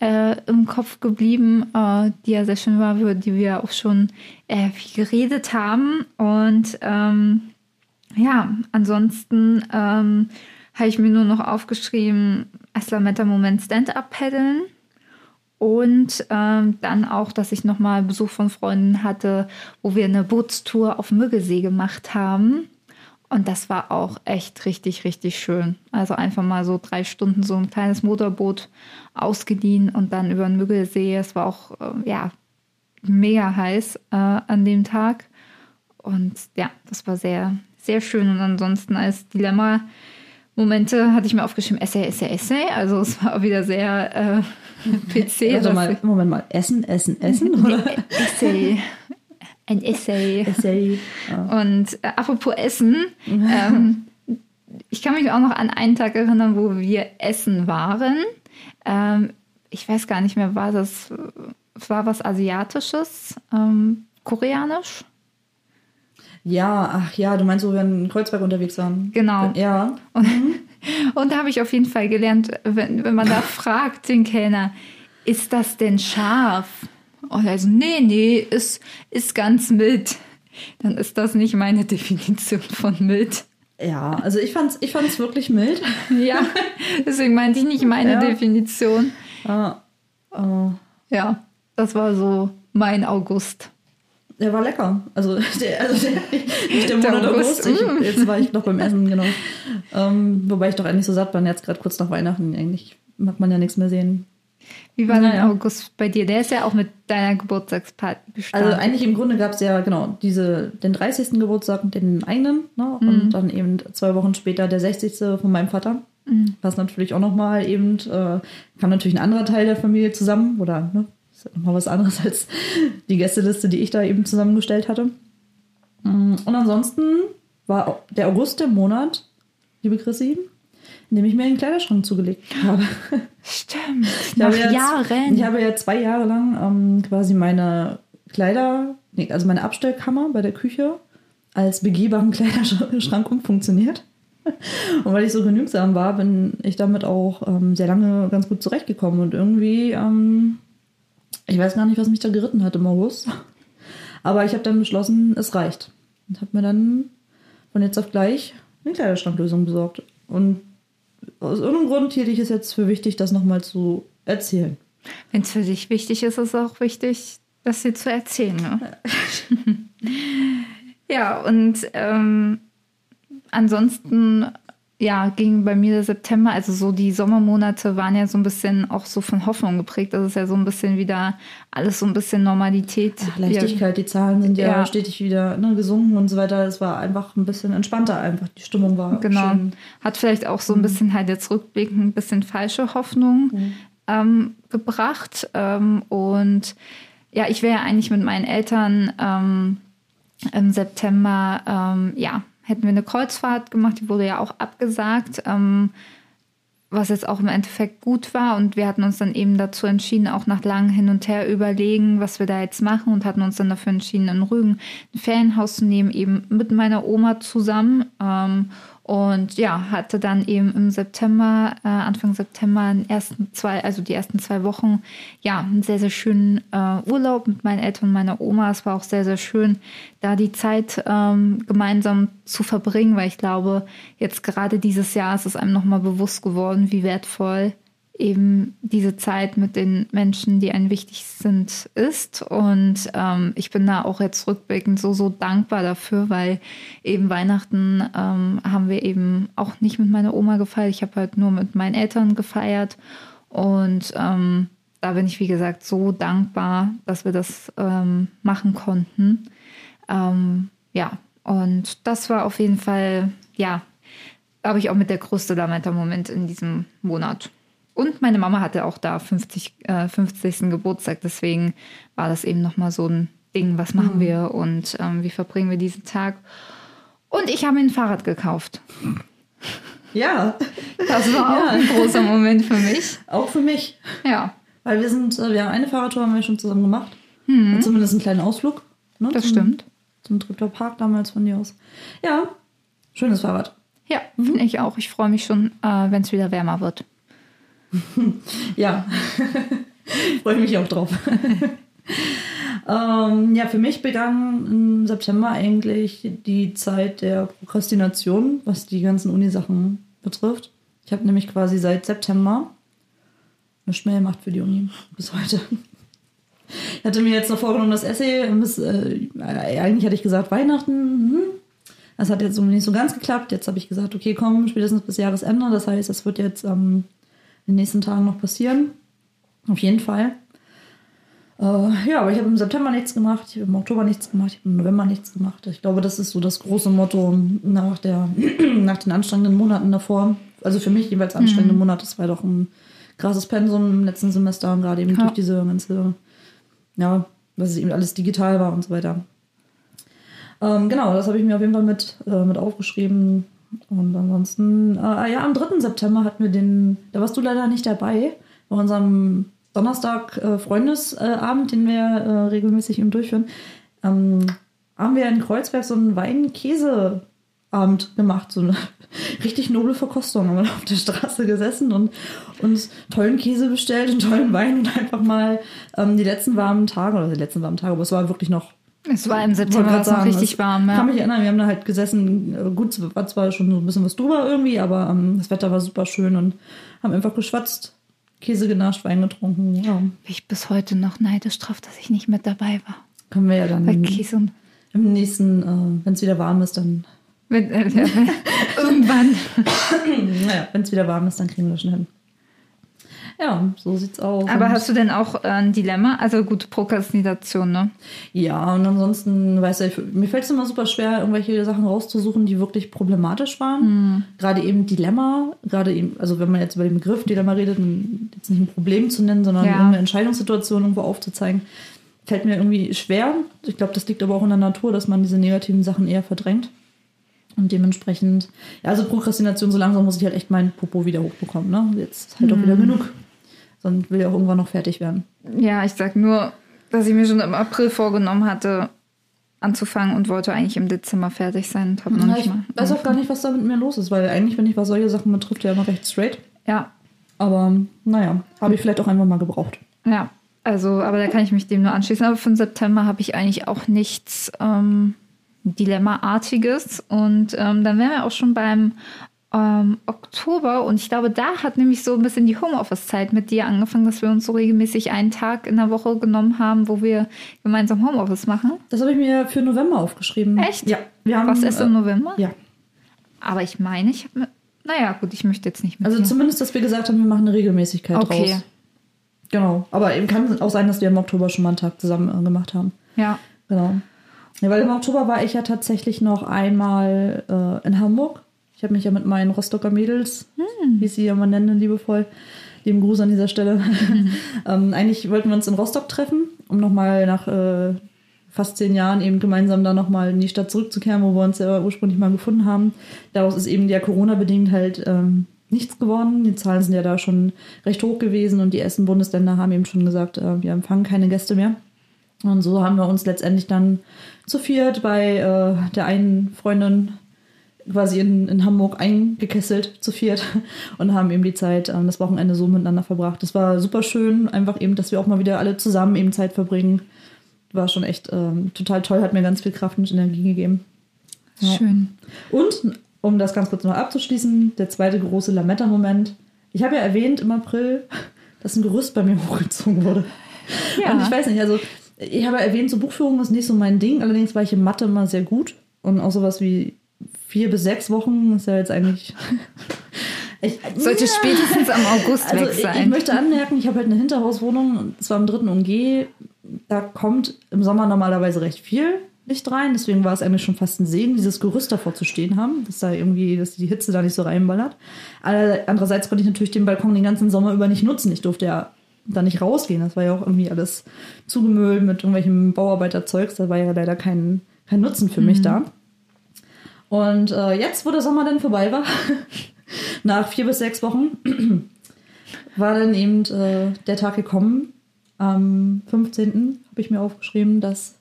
äh, im Kopf geblieben, äh, die ja sehr schön war, über die wir auch schon äh, viel geredet haben. Und ähm, ja, ansonsten ähm, habe ich mir nur noch aufgeschrieben, Aslametta Moment Stand-Up paddeln. Und ähm, dann auch, dass ich nochmal Besuch von Freunden hatte, wo wir eine Bootstour auf Müggelsee gemacht haben. Und das war auch echt richtig, richtig schön. Also einfach mal so drei Stunden so ein kleines Motorboot ausgeliehen und dann über den Müggelsee. Es war auch, äh, ja, mega heiß äh, an dem Tag. Und ja, das war sehr, sehr schön. Und ansonsten als Dilemma Momente hatte ich mir aufgeschrieben, Essay, Essay, Essay. Also es war wieder sehr äh, PC. Also mal, Moment mal, Essen, Essen, Essen? Oder? Essay. ein Essay. Essay. Ja. Und äh, apropos Essen, ähm, ich kann mich auch noch an einen Tag erinnern, wo wir essen waren. Ähm, ich weiß gar nicht mehr, war das, war was Asiatisches, ähm, koreanisch? Ja, ach ja, du meinst, wo wir in Kreuzberg unterwegs waren. Genau. Ja. Und, und da habe ich auf jeden Fall gelernt, wenn, wenn man da fragt, den Kellner, ist das denn scharf? Und er so, nee, nee, ist, ist ganz mild. Dann ist das nicht meine Definition von mild. Ja, also ich fand's, ich fand's wirklich mild. Ja, deswegen meinte ich nicht meine Ja. Definition. Ja. Äh, Ja, das war so mein August. Der war lecker. Also der, also der, nicht der Monat August. Ich, mm. jetzt war ich noch beim Essen, genau. Ähm, wobei ich doch eigentlich so satt bin, jetzt gerade kurz nach Weihnachten. Eigentlich mag man ja nichts mehr sehen. Wie war Naja. dein August bei dir? Der ist ja auch mit deiner Geburtstagsparty gestartet. Also eigentlich im Grunde gab es ja genau diese, den 30. Geburtstag, den eigenen, ne? und dann eben zwei Wochen später der 60. von meinem Vater. Was natürlich auch nochmal eben, äh, kam natürlich ein anderer Teil der Familie zusammen oder ne, ist ja nochmal was anderes als die Gästeliste, die ich da eben zusammengestellt hatte. Mm, Und ansonsten war der August der Monat, liebe Chrissy, in dem ich mir einen Kleiderschrank zugelegt habe. Stimmt. Ich Nach habe ja- Jahren. Ich habe ja zwei Jahre lang ähm, quasi meine Kleider, also meine Abstellkammer bei der Küche als begehbaren Kleiderschrank umfunktioniert. Und weil ich so genügsam war, bin ich damit auch ähm, sehr lange ganz gut zurechtgekommen. Und irgendwie, ähm, ich weiß gar nicht, was mich da geritten hat im August. Aber ich habe dann beschlossen, es reicht. Und habe mir dann von jetzt auf gleich eine Kleiderschranklösung besorgt. Und aus irgendeinem Grund hielt ich es jetzt für wichtig, das nochmal zu erzählen. Wenn es für dich wichtig ist, ist es auch wichtig, das dir zu erzählen. Ne? ja, und ähm, ansonsten ja, ging bei mir der September, also so die Sommermonate waren ja so ein bisschen auch so von Hoffnung geprägt. Das ist ja so ein bisschen wieder alles so ein bisschen Normalität. Ach, Leichtigkeit, die Zahlen sind ja, Ja. stetig wieder ne, gesunken und so weiter. Es war einfach ein bisschen entspannter, einfach die Stimmung war Genau. schön. Hat vielleicht auch so ein bisschen halt jetzt rückblickend ein bisschen falsche Hoffnung ähm, gebracht. Ähm, und ja, ich wäre ja eigentlich mit meinen Eltern ähm, im September, ähm, ja, hätten wir eine Kreuzfahrt gemacht, die wurde ja auch abgesagt. Ähm, was jetzt auch im Endeffekt gut war. Und wir hatten uns dann eben dazu entschieden, auch nach langem Hin und Her überlegen, was wir da jetzt machen und hatten uns dann dafür entschieden, in Rügen ein Ferienhaus zu nehmen, eben mit meiner Oma zusammen. Ähm, und ja, hatte dann eben im September, äh, Anfang September, ersten zwei, also die ersten zwei Wochen, ja, einen sehr, sehr schönen äh, Urlaub mit meinen Eltern und meiner Oma. Es war auch sehr, sehr schön, da die Zeit ähm, gemeinsam zu verbringen, weil ich glaube, jetzt gerade dieses Jahr ist es einem nochmal bewusst geworden, wie wertvoll eben diese Zeit mit den Menschen, die einem wichtig sind, ist. Und ähm, ich bin da auch jetzt rückblickend so, so dankbar dafür, weil eben Weihnachten ähm, haben wir eben auch nicht mit meiner Oma gefeiert. Ich habe halt nur mit meinen Eltern gefeiert. Und ähm, da bin ich, wie gesagt, so dankbar, dass wir das ähm, machen konnten. Ähm, ja, und das war auf jeden Fall, ja, glaube ich, auch mit der größte Lametta-Moment in diesem Monat. Und meine Mama hatte auch da 50, äh, 50. Geburtstag, deswegen war das eben nochmal so ein Ding, was machen wir und ähm, wie verbringen wir diesen Tag. Und ich habe mir ein Fahrrad gekauft. Ja, Das war auch Ja. ein großer Moment für mich. auch für mich. Ja, Weil wir sind, äh, wir haben eine Fahrradtour haben wir schon zusammen gemacht. Und zumindest einen kleinen Ausflug. Ne, Mhm. das zum, stimmt. Zum Triptor Park damals von dir aus. Ja, schönes Fahrrad. Ja, finde ich auch. Ich freue mich schon, äh, wenn es wieder wärmer wird. Ja, freue ich mich auch drauf. ähm, ja, für mich begann im September eigentlich die Zeit der Prokrastination, was die ganzen Unisachen betrifft. Ich habe nämlich quasi seit September mehr gemacht für die Uni bis heute. Ich hatte mir jetzt noch vorgenommen, das Essay bis, äh, eigentlich hatte ich gesagt Weihnachten. Hm. Das hat jetzt nicht so ganz geklappt. Jetzt habe ich gesagt, okay, komm, spätestens bis Jahresende. Das heißt, das wird jetzt ähm, in den nächsten Tagen noch passieren. Auf jeden Fall. Äh, ja, aber ich habe im September nichts gemacht, ich habe im Oktober nichts gemacht, ich habe im November nichts gemacht. Ich glaube, das ist so das große Motto nach, der, nach den anstrengenden Monaten davor. Also für mich jeweils anstrengende Monate. Das war doch ein krasses Pensum im letzten Semester und gerade eben Ja. durch diese ganze, ja, was es eben alles digital war und so weiter. Ähm, genau, das habe ich mir auf jeden Fall mit, äh, mit aufgeschrieben. Und ansonsten, äh, ja, am 3. September hatten wir den, da warst du leider nicht dabei, bei unserem Donnerstag äh, Freundesabend, den wir äh, regelmäßig eben durchführen, ähm, haben wir in Kreuzberg so einen Wein-Käse-Abend gemacht, so eine richtig noble Verkostung. Haben wir auf der Straße gesessen und uns tollen Käse bestellt und tollen Wein und einfach mal ähm, die letzten warmen Tage, oder die letzten warmen Tage, aber es war wirklich noch Es war im September wollte grad noch richtig es warm. Kann Ja. mich erinnern, wir haben da halt gesessen, äh, gut, es war zwar schon so ein bisschen was drüber irgendwie, aber ähm, das Wetter war super schön und haben einfach geschwatzt, Käse genascht, Wein getrunken. Ja, Bin ich bis heute noch neidisch drauf, dass ich nicht mit dabei war. können wir ja dann Bei Käse und im nächsten, äh, wenn es wieder warm ist, dann, Wenn, äh, irgendwann. naja, wenn es wieder warm ist, dann kriegen wir das schon hin. Ja, so sieht's aus. Aber Und- hast du denn auch äh, ein Dilemma? Also gut, Prokrastination, ne? Ja, und ansonsten, weißt du, ich, mir fällt es immer super schwer, irgendwelche Sachen rauszusuchen, die wirklich problematisch waren. Gerade eben Dilemma, gerade eben, also wenn man jetzt über den Begriff Dilemma redet, jetzt nicht ein Problem zu nennen, sondern Ja. irgendeine Entscheidungssituation irgendwo aufzuzeigen, fällt mir irgendwie schwer. Ich glaube, das liegt aber auch in der Natur, dass man diese negativen Sachen eher verdrängt. Und dementsprechend, ja, also Prokrastination, so langsam muss ich halt echt meinen Popo wieder hochbekommen. Ne? Jetzt halt auch wieder genug. Sonst will ja auch irgendwann noch fertig werden. Ja, ich sag nur, dass ich mir schon im April vorgenommen hatte, anzufangen und wollte eigentlich im Dezember fertig sein und habe noch Na, nicht ich mal. weiß auch gar nicht, was da mit mir los ist, weil eigentlich, wenn ich was solche Sachen betrifft, ja immer recht straight. Ja, Aber naja, habe ich vielleicht auch einfach mal gebraucht. ja. Also, aber da kann ich mich dem nur anschließen. Aber für den September habe ich eigentlich auch nichts ähm, Dilemma-artiges. Und ähm, dann wären wir auch schon beim ähm, Oktober. Und ich glaube, da hat nämlich so ein bisschen die Homeoffice-Zeit mit dir angefangen, dass wir uns so regelmäßig einen Tag in der Woche genommen haben, wo wir gemeinsam Homeoffice machen. Das habe ich mir für November aufgeschrieben. Echt? Ja. Wir haben, Was ist im November? Äh, ja. Aber ich meine, ich habe. Naja, gut, ich möchte jetzt nicht mit Also dir. zumindest, dass wir gesagt haben, wir machen eine Regelmäßigkeit Okay. draus. Genau. Aber eben kann auch sein, dass wir im Oktober schon mal einen Tag zusammen äh, gemacht haben. Ja. Genau. Ja, weil im Oktober war ich ja tatsächlich noch einmal äh, in Hamburg. Ich habe mich ja mit meinen Rostocker Mädels, wie ich sie ja mal nenne, liebevoll, lieben Gruß an dieser Stelle. ähm, eigentlich wollten wir uns in Rostock treffen, um nochmal nach äh, fast zehn Jahren eben gemeinsam da nochmal in die Stadt zurückzukehren, wo wir uns ja ursprünglich mal gefunden haben. Daraus ist eben ja Corona-bedingt halt ähm, nichts geworden. Die Zahlen sind ja da schon recht hoch gewesen und die ersten Bundesländer haben eben schon gesagt, äh, wir empfangen keine Gäste mehr. Und so haben wir uns letztendlich dann zu viert bei äh, der einen Freundin quasi in, in Hamburg eingekesselt, zu viert, und haben eben die Zeit, ähm, das Wochenende so miteinander verbracht. Das war super schön, einfach eben, dass wir auch mal wieder alle zusammen eben Zeit verbringen. War schon echt ähm, total toll, hat mir ganz viel Kraft und Energie gegeben. Ja. Schön. Und, um das ganz kurz noch abzuschließen, der zweite große Lametta-Moment. Ich habe ja erwähnt im April, dass ein Gerüst bei mir hochgezogen wurde. Ja. Und ich weiß nicht, also ich habe erwähnt, so Buchführung ist nicht so mein Ding. Allerdings war ich in Mathe immer sehr gut. Und auch sowas wie vier bis sechs Wochen ist ja jetzt eigentlich. ich, Sollte spätestens am August also weg ich, ich sein. möchte anmerken, ich habe halt eine Hinterhauswohnung, und zwar im dritten UMG. Da kommt im Sommer normalerweise recht viel Licht rein. Deswegen war es eigentlich schon fast ein Segen, dieses Gerüst davor zu stehen haben, dass da irgendwie, dass die Hitze da nicht so reinballert. Andererseits konnte ich natürlich den Balkon den ganzen Sommer über nicht nutzen. Ich durfte ja da nicht rausgehen. Das war ja auch irgendwie alles zugemüllt mit irgendwelchem Bauarbeiterzeugs. Da war ja leider kein, kein Nutzen für mich da. Und äh, jetzt, wo der Sommer dann vorbei war, nach vier bis sechs Wochen, war dann eben äh, der Tag gekommen. Am 15. habe ich mir aufgeschrieben, dass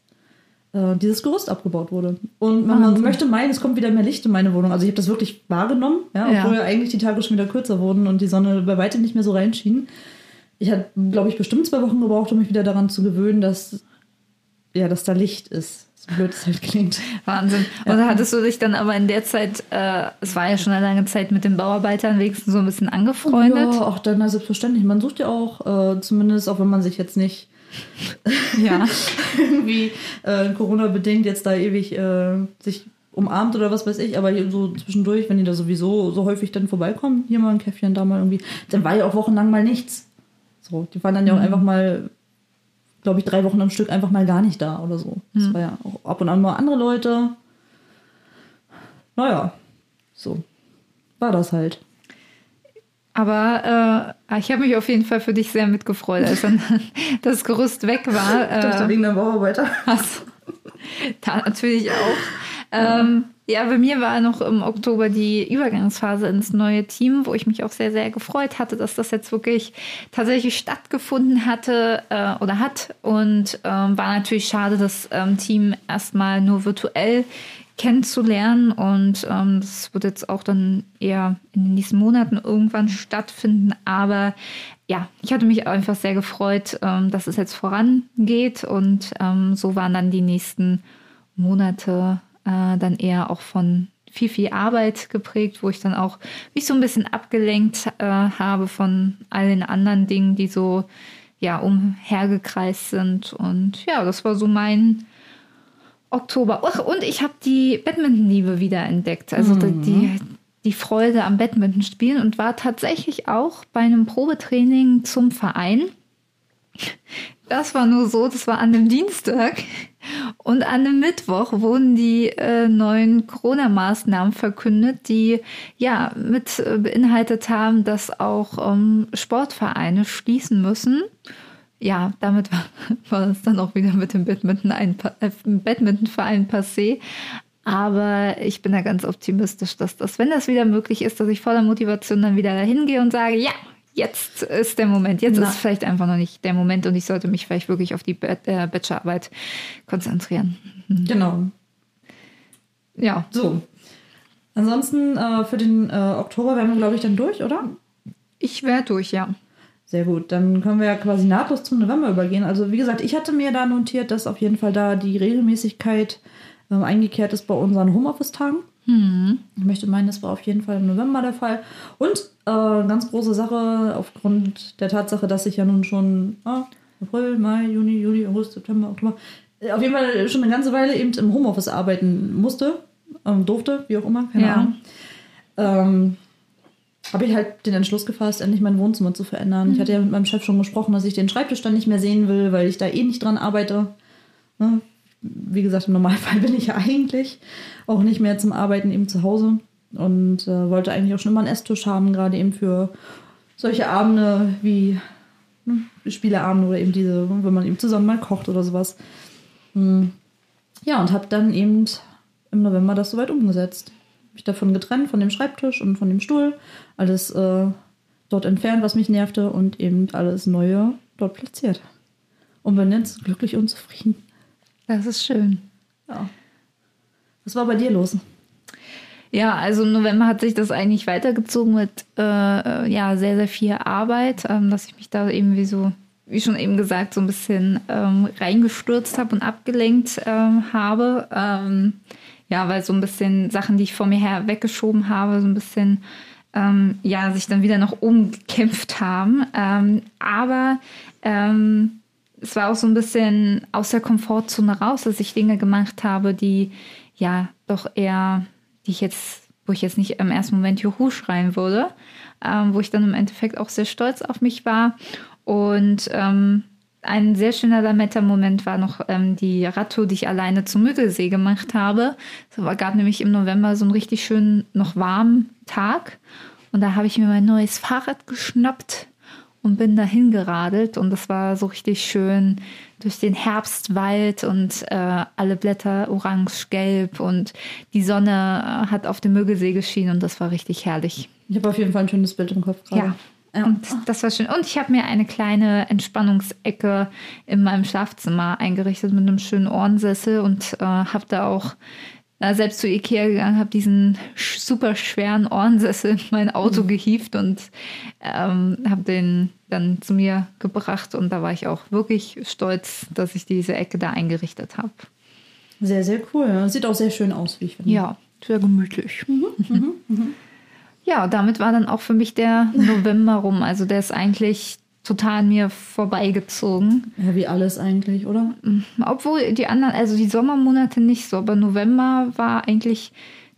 äh, dieses Gerüst abgebaut wurde. Und man, man möchte meinen, es kommt wieder mehr Licht in meine Wohnung. Also ich habe das wirklich wahrgenommen, ja, Ja. obwohl ja eigentlich die Tage schon wieder kürzer wurden und die Sonne bei weitem nicht mehr so reinschien. Ich hatte, glaube ich, bestimmt zwei Wochen gebraucht, um mich wieder daran zu gewöhnen, dass, ja, dass da Licht ist. So blöd es halt klingt. Wahnsinn. Und da hattest du dich dann aber in der Zeit, äh, es war ja schon eine lange Zeit mit den Bauarbeitern wenigstens so ein bisschen angefreundet. Ja, auch dann selbstverständlich. Man sucht ja auch, äh, zumindest auch wenn man sich jetzt nicht Ja. irgendwie äh, Corona-bedingt jetzt da ewig äh, sich umarmt oder was weiß ich, aber so zwischendurch, wenn die da sowieso so häufig dann vorbeikommen, hier mal ein Käffchen, da mal irgendwie, dann war ja auch wochenlang mal nichts. So, die waren dann ja auch einfach mal, glaube ich, drei Wochen am Stück einfach mal gar nicht da oder so. Das war ja auch ab und an mal andere Leute. Naja, so war das halt. Aber äh, ich habe mich auf jeden Fall für dich sehr mitgefreut, als dann das Gerüst weg war. Ich dachte Äh, wegen der Bauarbeiter. hast, da natürlich auch. Ähm, ja, bei mir war noch im Oktober die Übergangsphase ins neue Team, wo ich mich auch sehr, sehr gefreut hatte, dass das jetzt wirklich tatsächlich stattgefunden hatte äh, oder hat. Und ähm, war natürlich schade, das ähm, Team erstmal nur virtuell kennenzulernen. Und ähm, das wird jetzt auch dann eher in den nächsten Monaten irgendwann stattfinden. Aber ja, ich hatte mich einfach sehr gefreut, ähm, dass es jetzt vorangeht. Und ähm, so waren dann die nächsten Monate äh, dann eher auch von viel, viel Arbeit geprägt, wo ich dann auch mich so ein bisschen abgelenkt äh, habe von all den anderen Dingen, die so ja umhergekreist sind. Und ja, das war so mein Oktober. Ach, und ich habe die Badmintonliebe wieder entdeckt. Also mhm. die, die Freude am Badminton spielen und war tatsächlich auch bei einem Probetraining zum Verein. Das war nur so, das war an dem Dienstag. Und an dem Mittwoch wurden die äh, neuen Corona-Maßnahmen verkündet, die ja mit äh, beinhaltet haben, dass auch ähm, Sportvereine schließen müssen. Ja, damit war, war es dann auch wieder mit dem Badminton ein, äh, Badmintonverein passé. Aber ich bin da ganz optimistisch, dass das, wenn das wieder möglich ist, dass ich voller Motivation dann wieder dahin gehe und sage, ja, jetzt ist der Moment. Jetzt Na. ist vielleicht einfach noch nicht der Moment und ich sollte mich vielleicht wirklich auf die äh, Bachelorarbeit konzentrieren. Mhm. Genau. Ja. So. Ansonsten äh, für den äh, Oktober wären wir, glaube ich, dann durch, oder? Ich wäre durch, ja. Sehr gut. Dann können wir ja quasi nahtlos zum November übergehen. Also, wie gesagt, ich hatte mir da notiert, dass auf jeden Fall da die Regelmäßigkeit äh, eingekehrt ist bei unseren Homeoffice-Tagen. Mhm. Ich möchte meinen, das war auf jeden Fall im November der Fall. Und äh, ganz große Sache aufgrund der Tatsache, dass ich ja nun schon ah, April, Mai, Juni, Juli, August, September, Oktober, äh, auf jeden Fall schon eine ganze Weile eben im Homeoffice arbeiten musste, ähm, durfte, wie auch immer, keine ja. Ahnung. Ähm, habe ich halt den Entschluss gefasst, endlich mein Wohnzimmer zu verändern. Mhm. Ich hatte ja mit meinem Chef schon gesprochen, dass ich den Schreibtisch dann nicht mehr sehen will, weil ich da eh nicht dran arbeite. Ne? Wie gesagt, im Normalfall bin ich ja eigentlich auch nicht mehr zum Arbeiten eben zu Hause und äh, wollte eigentlich auch schon immer einen Esstisch haben, gerade eben für solche Abende wie ne, Spieleabende oder eben diese, wenn man eben zusammen mal kocht oder sowas. Hm. Ja, und habe dann eben im November das soweit umgesetzt. Mich davon getrennt, von dem Schreibtisch und von dem Stuhl, alles äh, dort entfernt, was mich nervte und eben alles Neue dort platziert. Und bin jetzt glücklich und zufrieden. Das ist schön. Ja. Was war bei dir los? Ja, also im November hat sich das eigentlich weitergezogen mit äh, ja, sehr, sehr viel Arbeit, ähm, dass ich mich da eben wie so, wie schon eben gesagt, so ein bisschen ähm, reingestürzt habe und abgelenkt ähm, habe. Ähm, ja, weil so ein bisschen Sachen, die ich vor mir her weggeschoben habe, so ein bisschen ähm, ja, sich dann wieder noch umgekämpft haben. Ähm, aber es war auch so ein bisschen aus der Komfortzone raus, dass ich Dinge gemacht habe, die ja doch eher, die ich jetzt, wo ich jetzt nicht im ersten Moment Juhu schreien würde, ähm, wo ich dann im Endeffekt auch sehr stolz auf mich war. Und ähm, ein sehr schöner Lametta-Moment war noch ähm, die Radtour, die ich alleine zum Müggelsee gemacht habe. Es gab nämlich im November so einen richtig schönen, noch warmen Tag. Und da habe ich mir mein neues Fahrrad geschnappt und bin dahin geradelt und das war so richtig schön durch den Herbstwald und äh, alle Blätter orange, gelb und die Sonne äh, hat auf dem Mögelsee geschienen und das war richtig herrlich. Ich habe auf jeden Fall ein schönes Bild im Kopf gerade. Ja. Ja. Und das war schön. Und ich habe mir eine kleine Entspannungsecke in meinem Schlafzimmer eingerichtet mit einem schönen Ohrensessel und äh, habe da auch äh, selbst zu Ikea gegangen, habe diesen super schweren Ohrensessel in mein Auto mhm. gehievt und ähm, habe den dann zu mir gebracht. Und da war ich auch wirklich stolz, dass ich diese Ecke da eingerichtet habe. Sehr, sehr cool. Sieht auch sehr schön aus, wie ich finde. Ja, sehr gemütlich. Mhm, mhm, mhm. Ja, damit war dann auch für mich der November rum. Also der ist eigentlich total an mir vorbeigezogen. Ja, wie alles eigentlich, oder? Mhm. Obwohl die anderen, also die Sommermonate nicht so, aber November war eigentlich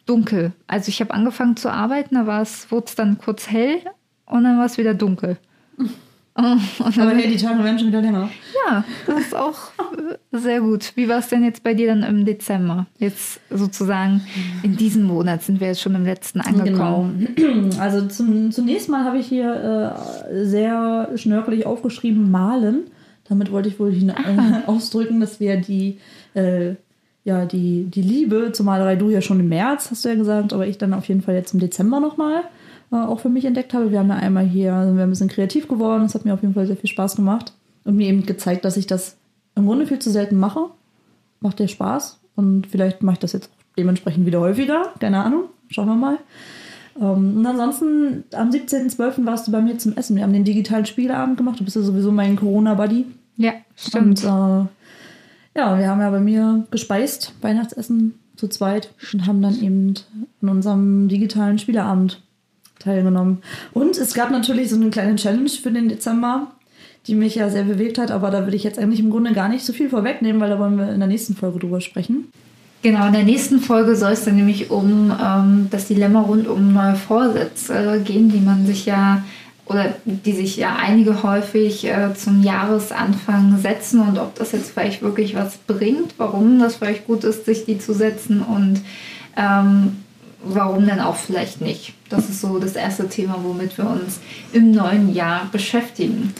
dunkel. Also ich habe angefangen zu arbeiten, da wurde es dann kurz hell und dann war es wieder dunkel. Oh, Aber hey, die Tage werden schon wieder länger. Ja, das ist auch sehr gut. Wie war es denn jetzt bei dir dann im Dezember? Jetzt sozusagen in diesem Monat sind wir jetzt schon im letzten angekommen. Genau. Also zum, zunächst mal habe ich hier äh, sehr schnörkelig aufgeschrieben, malen. Damit wollte ich wohl äh, ausdrücken, dass wir die, äh, ja die, die Liebe zur Malerei du ja schon im März, hast du ja gesagt, aber ich dann auf jeden Fall jetzt im Dezember nochmal äh, auch für mich entdeckt habe. Wir haben ja einmal hier, sind wir ein bisschen kreativ geworden, das hat mir auf jeden Fall sehr viel Spaß gemacht und mir eben gezeigt, dass ich das im Grunde viel zu selten mache. Macht dir Spaß und vielleicht mache ich das jetzt dementsprechend wieder häufiger, keine Ahnung, schauen wir mal. Ähm, und ansonsten, am 17.12. warst du bei mir zum Essen. Wir haben den digitalen Spieleabend gemacht. Du bist ja sowieso mein Corona-Buddy. Ja, stimmt. Und äh, ja, wir haben ja bei mir gespeist, Weihnachtsessen zu zweit und haben dann eben an unserem digitalen Spieleabend teilgenommen. Und es gab natürlich so eine kleine Challenge für den Dezember, die mich ja sehr bewegt hat, aber da will ich jetzt eigentlich im Grunde gar nicht so viel vorwegnehmen, weil da wollen wir in der nächsten Folge drüber sprechen. Genau, in der nächsten Folge soll es dann nämlich um ähm, das Dilemma rund um neue Vorsätze gehen, die man sich ja oder die sich ja einige häufig äh, zum Jahresanfang setzen und ob das jetzt vielleicht wirklich was bringt, warum das vielleicht gut ist, sich die zu setzen und ähm, warum dann auch vielleicht nicht. Das ist so das erste Thema, womit wir uns im neuen Jahr beschäftigen.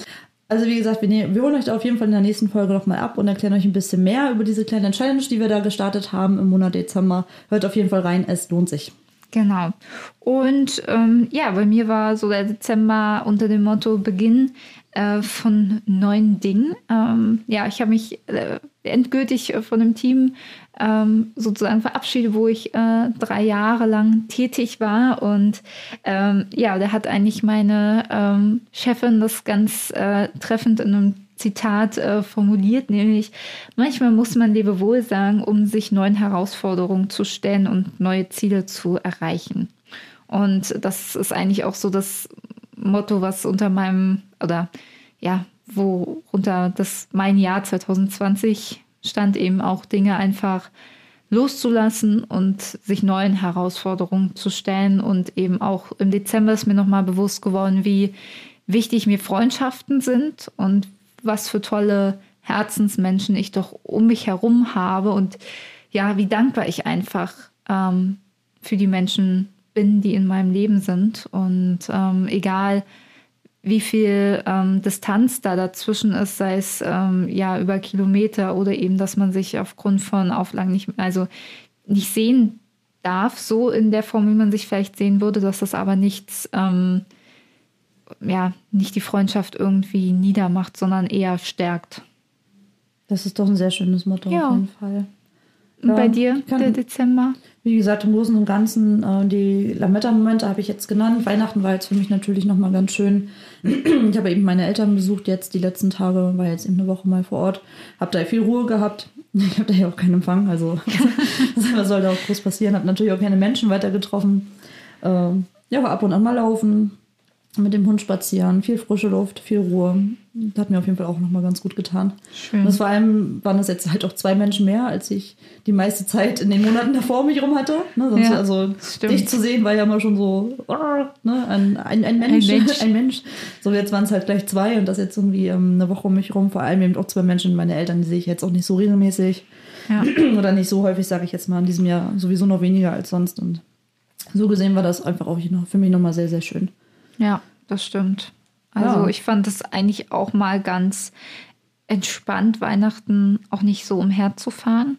Also wie gesagt, wir, ne-, wir holen euch auf jeden Fall in der nächsten Folge nochmal ab und erklären euch ein bisschen mehr über diese kleine Challenge, die wir da gestartet haben im Monat Dezember. Hört auf jeden Fall rein, es lohnt sich. Genau. Und ähm, ja, bei mir war so der Dezember unter dem Motto Beginn äh, von neuen Dingen. Ähm, ja, ich habe mich äh, endgültig äh, von dem Team ähm, sozusagen verabschiedet, wo ich äh, drei Jahre lang tätig war. Und ähm, ja, da hat eigentlich meine ähm, Chefin das ganz äh, treffend in einem Zitat äh, formuliert, nämlich manchmal muss man Lebewohl sagen, um sich neuen Herausforderungen zu stellen und neue Ziele zu erreichen. Und das ist eigentlich auch so das Motto, was unter meinem, oder ja, worunter das mein Jahr 2020 stand eben auch Dinge einfach loszulassen und sich neuen Herausforderungen zu stellen. Und eben auch im Dezember ist mir nochmal bewusst geworden, wie wichtig mir Freundschaften sind und was für tolle Herzensmenschen ich doch um mich herum habe und ja, wie dankbar ich einfach ähm, für die Menschen bin, die in meinem Leben sind. Und ähm, egal, wie viel ähm, Distanz da dazwischen ist, sei es ähm, ja über Kilometer oder eben, dass man sich aufgrund von Auflagen nicht, also nicht sehen darf, so in der Form, wie man sich vielleicht sehen würde, dass das aber nichts, ähm, ja, nicht die Freundschaft irgendwie niedermacht, sondern eher stärkt. Das ist doch ein sehr schönes Motto ja. auf jeden Fall. Und ja, bei dir, der Dezember? Wie gesagt, im Großen und Ganzen äh, die Lametta-Momente habe ich jetzt genannt. Weihnachten war jetzt für mich natürlich nochmal ganz schön. ich habe eben meine Eltern besucht jetzt die letzten Tage, war jetzt eben eine Woche mal vor Ort. Habe da viel Ruhe gehabt. Ich habe da ja auch keinen Empfang, also was soll da auch groß passieren. Habe natürlich auch keine Menschen weiter getroffen. Äh, ja, ab und an mal laufen, mit dem Hund spazieren, viel frische Luft, viel Ruhe. Das hat mir auf jeden Fall auch nochmal ganz gut getan. Schön. Und das vor allem waren das jetzt halt auch zwei Menschen mehr, als ich die meiste Zeit in den Monaten davor mich rum hatte. Ne, sonst ja, also stimmt. dich zu sehen war ja immer schon so ne, ein, ein, ein, Mensch, ein, Mensch. ein Mensch. So jetzt waren es halt gleich zwei und das jetzt irgendwie ähm, eine Woche um mich rum. Vor allem eben auch zwei Menschen, meine Eltern, die sehe ich jetzt auch nicht so regelmäßig. Ja. Oder nicht so häufig, sage ich jetzt mal, in diesem Jahr sowieso noch weniger als sonst. Und so gesehen war das einfach auch für mich nochmal sehr, sehr schön. Ja, das stimmt. Also ja. ich fand es eigentlich auch mal ganz entspannt, Weihnachten auch nicht so umherzufahren.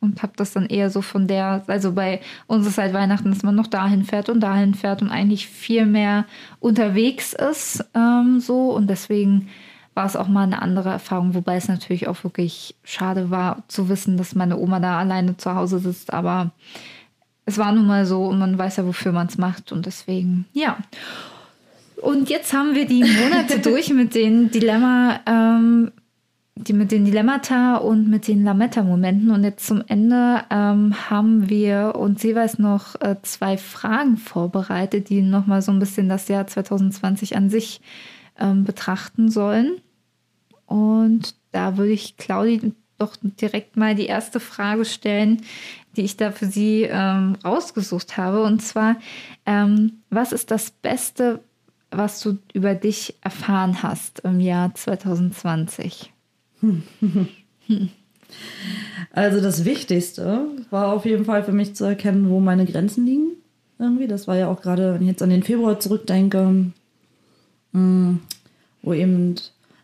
Und habe das dann eher so von der, also bei uns ist halt Weihnachten, dass man noch dahin fährt und dahin fährt und eigentlich viel mehr unterwegs ist. Ähm, so. Und deswegen war es auch mal eine andere Erfahrung, wobei es natürlich auch wirklich schade war zu wissen, dass meine Oma da alleine zu Hause sitzt. Aber es war nun mal so und man weiß ja, wofür man es macht. Und deswegen, ja. Und jetzt haben wir die Monate durch mit den Dilemma, ähm, die mit den Dilemmata und mit den Lametta-Momenten. Und jetzt zum Ende ähm, haben wir uns jeweils noch äh, zwei Fragen vorbereitet, die nochmal so ein bisschen das Jahr 2020 an sich ähm, betrachten sollen. Und da würde ich Claudi doch direkt mal die erste Frage stellen, die ich da für Sie ähm, rausgesucht habe. Und zwar, ähm, was ist das Beste, was du über dich erfahren hast im Jahr 2020? Also das Wichtigste war auf jeden Fall für mich zu erkennen, wo meine Grenzen liegen. Irgendwie. Das war ja auch gerade, wenn ich jetzt an den Februar zurückdenke, mm, wo eben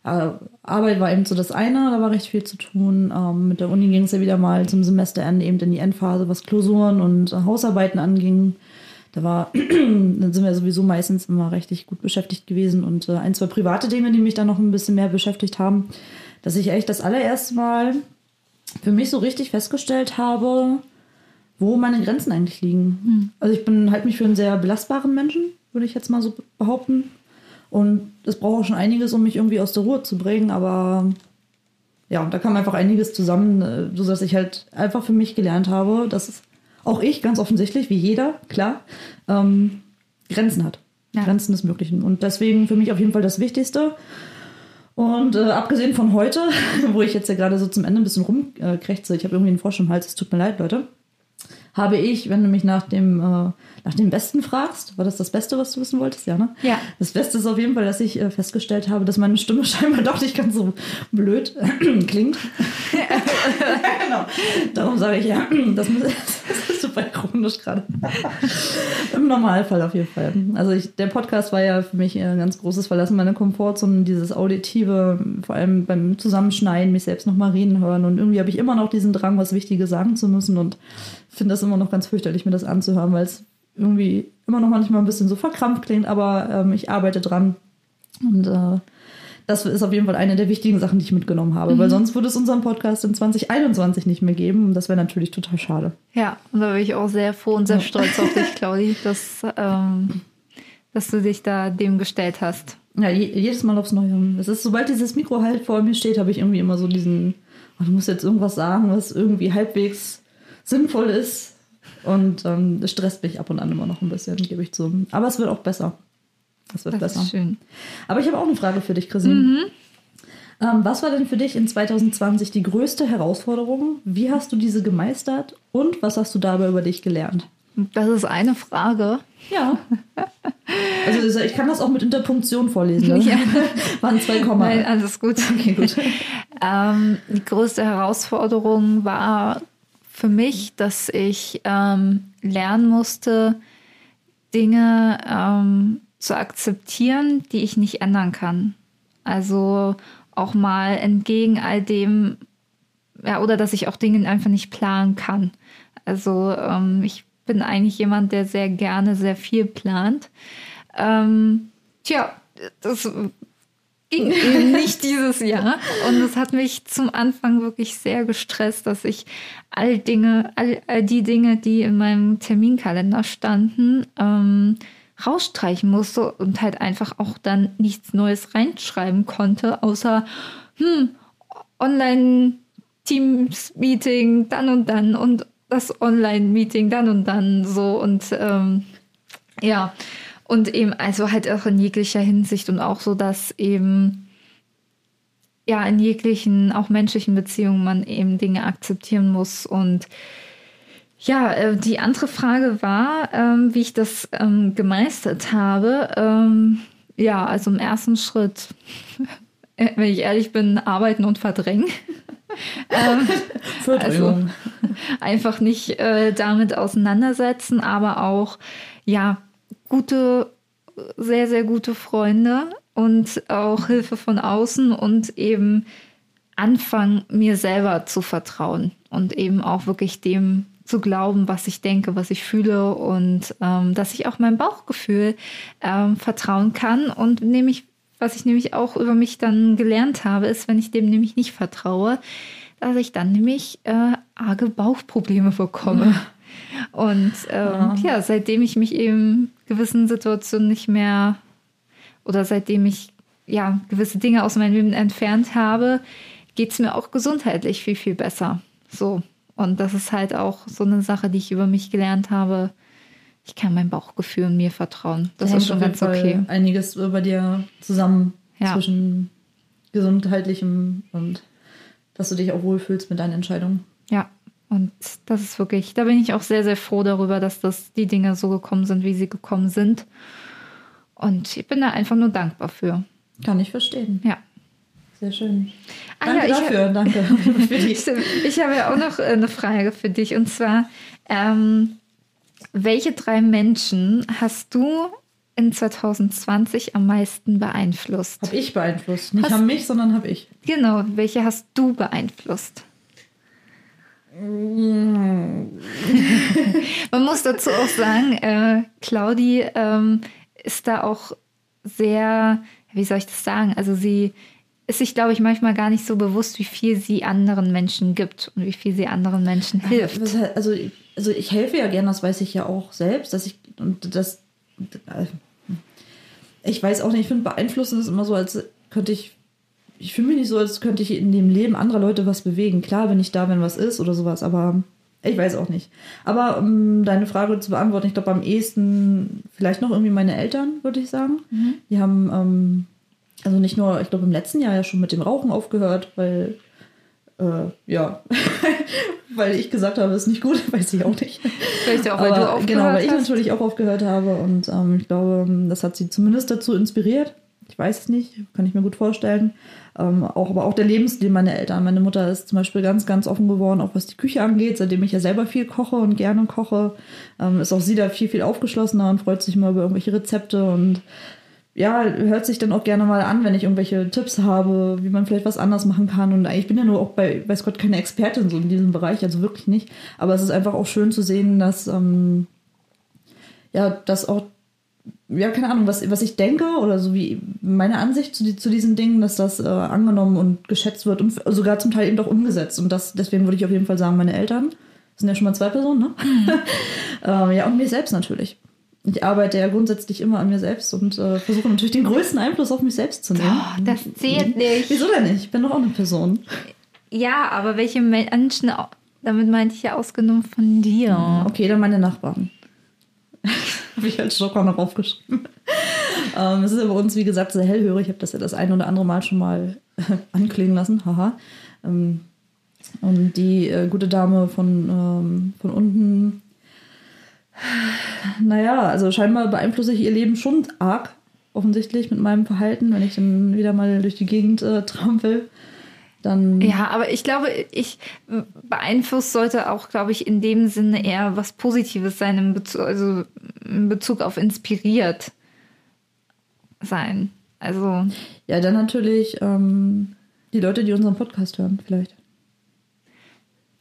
Arbeit war eben so das eine, da war recht viel zu tun. Ähm, mit der Uni ging es ja wieder mal zum Semesterende eben in die Endphase, was Klausuren und äh, Hausarbeiten anging. Da war, dann sind wir sowieso meistens immer richtig gut beschäftigt gewesen und äh, ein, zwei private Dinge, die mich dann noch ein bisschen mehr beschäftigt haben, dass ich echt das allererste Mal für mich so richtig festgestellt habe, wo meine Grenzen eigentlich liegen. Hm. Also ich bin halt mich für einen sehr belastbaren Menschen, würde ich jetzt mal so behaupten. Und es braucht auch schon einiges, um mich irgendwie aus der Ruhe zu bringen, aber ja, da kam einfach einiges zusammen, äh, so dass ich halt einfach für mich gelernt habe, dass es auch ich ganz offensichtlich, wie jeder, klar, ähm, Grenzen hat. Ja. Grenzen des Möglichen. Und deswegen für mich auf jeden Fall das Wichtigste. Und äh, abgesehen von heute, wo ich jetzt ja gerade so zum Ende ein bisschen rumkrächze, ich habe irgendwie einen Frosch im Hals, es tut mir leid, Leute, habe ich, wenn du mich nach dem, äh, nach dem Besten fragst, war das das Beste, was du wissen wolltest? Ja, ne? Ja. Das Beste ist auf jeden Fall, dass ich äh, festgestellt habe, dass meine Stimme scheinbar doch nicht ganz so blöd klingt. genau. Darum sage ich ja, das, das ist super ironisch gerade. Im Normalfall auf jeden Fall. Also ich, der Podcast war ja für mich ein ganz großes Verlassen meiner Komfortzone, dieses Auditive, vor allem beim Zusammenschneiden, mich selbst nochmal reden hören. Und irgendwie habe ich immer noch diesen Drang, was Wichtiges sagen zu müssen und finde das immer noch ganz fürchterlich, mir das anzuhören, weil es irgendwie immer noch manchmal ein bisschen so verkrampft klingt, aber ähm, ich arbeite dran. Und äh, das ist auf jeden Fall eine der wichtigen Sachen, die ich mitgenommen habe, weil sonst würde es unseren Podcast in 2021 nicht mehr geben. Und das wäre natürlich total schade. Ja, und da bin ich auch sehr froh und sehr stolz auf dich, Claudi, dass, ähm, dass du dich da dem gestellt hast. Ja, je, jedes Mal aufs Neue. Es ist, sobald dieses Mikro halt vor mir steht, habe ich irgendwie immer so diesen, oh, du musst jetzt irgendwas sagen, was irgendwie halbwegs sinnvoll ist. Und ähm, das stresst mich ab und an immer noch ein bisschen, gebe ich zu. Aber es wird auch besser. Es wird Das besser. ist schön. Aber ich habe auch eine Frage für dich, Christine. Ähm, was war denn für dich in 2020 die größte Herausforderung? Wie hast du diese gemeistert? Und was hast du dabei über dich gelernt? Das ist eine Frage. Ja. Also ich kann das auch mit Interpunktion vorlesen. Ne? Ja. Waren zwei Komma. Nein, alles gut. Okay, gut. Ähm, die größte Herausforderung war für mich, dass ich ähm, lernen musste, Dinge ähm, zu akzeptieren, die ich nicht ändern kann. Also auch mal entgegen all dem, ja, oder dass ich auch Dinge einfach nicht planen kann. Also ähm, ich bin eigentlich jemand, der sehr gerne sehr viel plant. Ähm, tja, das nicht dieses Jahr. Und es hat mich zum Anfang wirklich sehr gestresst, dass ich all Dinge, all, all die Dinge, die in meinem Terminkalender standen, ähm, rausstreichen musste und halt einfach auch dann nichts Neues reinschreiben konnte, außer hm, Online-Teams-Meeting dann und dann und das Online-Meeting dann und dann so und ähm, ja, und eben also halt auch in jeglicher Hinsicht und auch so, dass eben ja in jeglichen, auch menschlichen Beziehungen man eben Dinge akzeptieren muss und ja, äh, die andere Frage war, ähm, wie ich das ähm, gemeistert habe. Ähm, ja, also im ersten Schritt, äh, wenn ich ehrlich bin, arbeiten und verdrängen. ähm, Verdrängung. einfach nicht äh, damit auseinandersetzen, aber auch ja gute, sehr sehr gute Freunde und auch Hilfe von außen und eben anfangen mir selber zu vertrauen und eben auch wirklich dem zu glauben, was ich denke, was ich fühle und ähm, dass ich auch meinem Bauchgefühl ähm, vertrauen kann und nämlich was ich nämlich auch über mich dann gelernt habe, ist, wenn ich dem nämlich nicht vertraue, dass ich dann nämlich äh, arge Bauchprobleme bekomme. Und ähm, ja, seitdem ich mich eben gewissen Situationen nicht mehr oder seitdem ich ja gewisse Dinge aus meinem Leben entfernt habe, geht es mir auch gesundheitlich viel, viel besser. So. Und das ist halt auch so eine Sache, die ich über mich gelernt habe. Ich kann meinem Bauchgefühl und mir vertrauen. Das Da ist schon ganz okay. Einiges bei dir zusammen Ja. zwischen gesundheitlichem und dass du dich auch wohlfühlst mit deinen Entscheidungen. Ja, und das ist wirklich, da bin ich auch sehr, sehr froh darüber, dass das die Dinge so gekommen sind, wie sie gekommen sind. Und ich bin da einfach nur dankbar für. Kann ich verstehen. Ja. Sehr schön. Ah Danke ja, ich- dafür, danke für. Stimmt. Ich habe ja auch noch äh, eine Frage für dich. Und zwar, ähm, welche drei Menschen hast du in 2020 am meisten beeinflusst? Habe ich beeinflusst. Nicht Hast- haben mich, sondern habe ich. Genau, welche hast du beeinflusst? Man muss dazu auch sagen, äh, Claudi ähm, ist da auch sehr, wie soll ich das sagen? Also sie ist sich, glaube ich, manchmal gar nicht so bewusst, wie viel sie anderen Menschen gibt und wie viel sie anderen Menschen hilft. Was halt- Also, also ich helfe ja gern, das weiß ich ja auch selbst, dass ich und das äh, ich weiß auch nicht, ich finde beeinflussen ist immer so, als könnte ich ich fühle mich nicht so, als könnte ich in dem Leben anderer Leute was bewegen. Klar bin ich da, wenn was ist oder sowas, aber ich weiß auch nicht. Aber um deine Frage zu beantworten, ich glaube am ehesten vielleicht noch irgendwie meine Eltern, würde ich sagen. Die haben ähm, also nicht nur, ich glaube im letzten Jahr ja schon mit dem Rauchen aufgehört, weil äh, ja, weil ich gesagt habe, ist nicht gut, weiß ich auch nicht. Vielleicht auch, weil Aber du aufgehört genau, weil ich hast. natürlich auch aufgehört habe und ähm, ich glaube, das hat sie zumindest dazu inspiriert. Ich weiß es nicht, kann ich mir gut vorstellen. Ähm, auch, aber auch der Lebensstil meiner Eltern. Meine Mutter ist zum Beispiel ganz, ganz offen geworden, auch was die Küche angeht, seitdem ich ja selber viel koche und gerne koche. Ähm, ist auch sie da viel, viel aufgeschlossener und freut sich immer über irgendwelche Rezepte und ja, hört sich dann auch gerne mal an, wenn ich irgendwelche Tipps habe, wie man vielleicht was anders machen kann. Und ich bin ja nur auch bei, weiß Gott, keine Expertin so in diesem Bereich, also wirklich nicht. Aber es ist einfach auch schön zu sehen, dass, ähm, ja, dass auch, ja, keine Ahnung, was, was ich denke oder so wie meine Ansicht zu, die, zu diesen Dingen, dass das äh, angenommen und geschätzt wird und sogar zum Teil eben doch umgesetzt. Und das, deswegen würde ich auf jeden Fall sagen, meine Eltern, das sind ja schon mal zwei Personen, ne? ähm, ja, und mir selbst natürlich. Ich arbeite ja grundsätzlich immer an mir selbst und äh, versuche natürlich den größten Einfluss auf mich selbst zu nehmen. Oh, das zählt nicht. Wieso denn nicht? Ich bin doch auch eine Person. Ja, aber welche Menschen, damit meinte ich ja ausgenommen von dir. Okay, dann meine Nachbarn. Habe ich als Joker noch aufgeschrieben. ähm, es ist bei uns, wie gesagt, sehr hellhörig. Ich habe das ja das ein oder andere Mal schon mal anklingen lassen. Haha. Ähm, und die äh, gute Dame von, ähm, von unten, naja, also scheinbar beeinflusse ich ihr Leben schon arg, offensichtlich, mit meinem Verhalten. Wenn ich dann wieder mal durch die Gegend äh, trampel, dann. Ja, aber ich glaube, ich beeinflusst sollte auch, glaube ich, in dem Sinne eher was Positives sein, in Bezug, also in Bezug auf inspiriert sein. Also, Ja, dann natürlich ähm, die Leute, die unseren Podcast hören, vielleicht.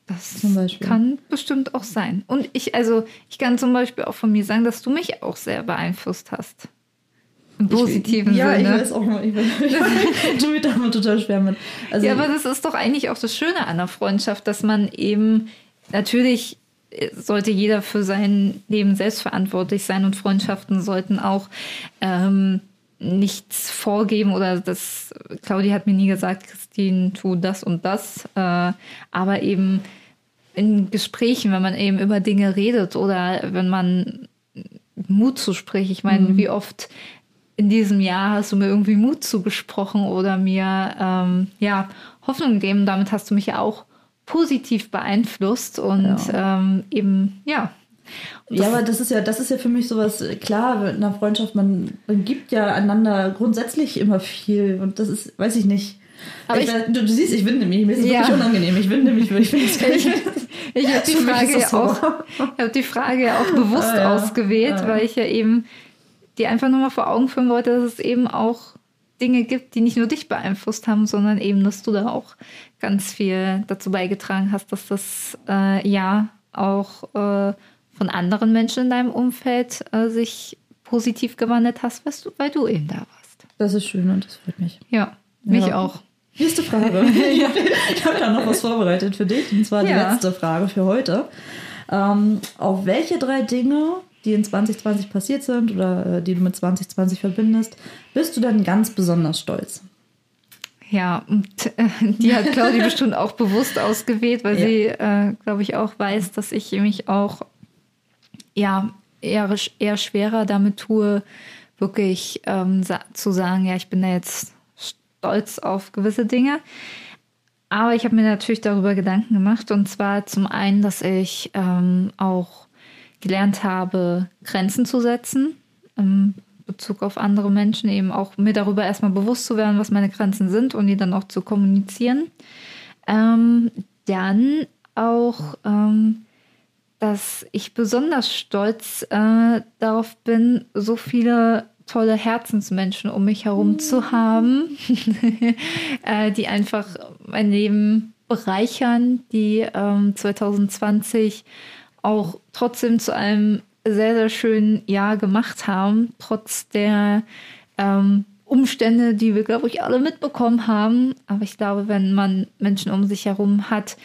das kann bestimmt auch sein. Und ich, also, ich kann zum Beispiel auch von mir sagen, dass du mich auch sehr beeinflusst hast. Im positiven ich, ja, Sinne. ich weiß auch mal, ich, ich tue mich damit total schwer mit. Also, Ja, aber das ist doch eigentlich auch das Schöne an der Freundschaft, dass man eben natürlich äh, sollte jeder für sein Leben selbst verantwortlich sein und Freundschaften sollten auch ähm, nichts vorgeben oder das, Claudia hat mir nie gesagt, Christine, tu das und das, äh, aber eben in Gesprächen, wenn man eben über Dinge redet oder wenn man Mut zuspricht. Ich meine, wie oft in diesem Jahr hast du mir irgendwie Mut zugesprochen oder mir ähm, ja Hoffnung gegeben. Damit hast du mich ja auch positiv beeinflusst und ähm, eben ja. Und ja, aber das ist ja, das ist ja für mich sowas, klar, mit einer Freundschaft, man, man gibt ja einander grundsätzlich immer viel und das ist, weiß ich nicht. Aber ich, ich- du, du siehst, ich winde mich, mir ist es Ja. wirklich unangenehm. Ich winde mich, ich gar nicht. Ich habe die Frage ja so. auch, ich hab die Frage ja auch bewusst Ah, ja. ausgewählt, Ah. weil ich ja eben dir einfach nur mal vor Augen führen wollte, dass es eben auch Dinge gibt, die nicht nur dich beeinflusst haben, sondern eben, dass du da auch ganz viel dazu beigetragen hast, dass das äh, Jahr auch äh, von anderen Menschen in deinem Umfeld äh, sich positiv gewandelt hast, weißt du, weil du eben da warst. Das ist schön und das freut mich. Ja, mich Ja. auch. Nächste Frage. ich habe da noch was vorbereitet für dich. Und zwar die Ja. letzte Frage für heute. Ähm, auf welche drei Dinge, die in 2020 passiert sind oder äh, die du mit 2020 verbindest, bist du denn ganz besonders stolz? Ja, und äh, die hat Claudia bestimmt auch bewusst ausgewählt, weil Ja. sie, äh, glaube ich, auch weiß, dass ich mich auch ja eher, eher schwerer damit tue, wirklich ähm, sa zu sagen, ja, ich bin da jetzt stolz auf gewisse Dinge. Aber ich habe mir natürlich darüber Gedanken gemacht. Und zwar zum einen, dass ich ähm, auch gelernt habe, Grenzen zu setzen. Im Bezug auf andere Menschen, eben auch mir darüber erstmal bewusst zu werden, was meine Grenzen sind und die dann auch zu kommunizieren. Ähm, dann auch, ähm, dass ich besonders stolz äh, darauf bin, so viele tolle Herzensmenschen um mich herum zu haben, äh, die einfach mein Leben bereichern, die ähm, 2020 auch trotzdem zu einem sehr, sehr schönen Jahr gemacht haben, trotz der ähm, Umstände, die wir, glaube ich, alle mitbekommen haben. Aber ich glaube, wenn man Menschen um sich herum hat,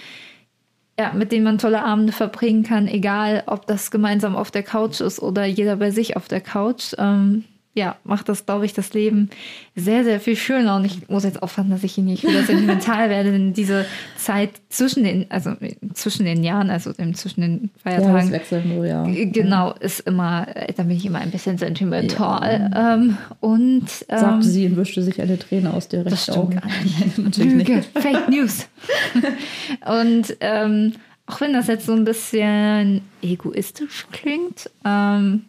ja, mit denen man tolle Abende verbringen kann, egal ob das gemeinsam auf der Couch ist oder jeder bei sich auf der Couch, ähm, ja, macht das, glaube ich, das Leben sehr, sehr viel schöner. Und ich muss jetzt aufpassen, dass ich hier nicht wieder sentimental werde, denn diese Zeit zwischen den, also zwischen den Jahren, also zwischen den Feiertagen, ja, ja. genau, ist immer, da bin ich immer ein bisschen sentimental. Ja. Ähm, und ähm, sagte sie und wischte sich eine Träne aus der rechten Augen. Lüge, Fake News. und ähm, auch wenn das jetzt so ein bisschen egoistisch klingt, ähm,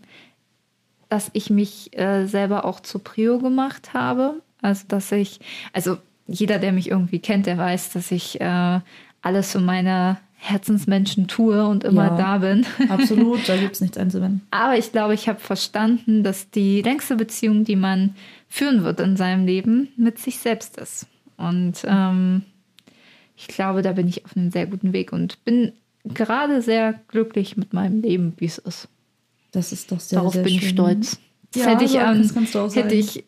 dass ich mich äh, selber auch zu Prio gemacht habe. Also, dass ich, also jeder, der mich irgendwie kennt, der weiß, dass ich äh, alles für meine Herzensmenschen tue und immer ja, da bin. Absolut, da gibt es nichts einzuwenden. Aber ich glaube, ich habe verstanden, dass die längste Beziehung, die man führen wird in seinem Leben, mit sich selbst ist. Und ähm, ich glaube, da bin ich auf einem sehr guten Weg und bin gerade sehr glücklich mit meinem Leben, wie es ist. Das ist doch sehr, Darauf sehr bin schön. ich stolz. Das ja, hätte ich, ähm, hätte ich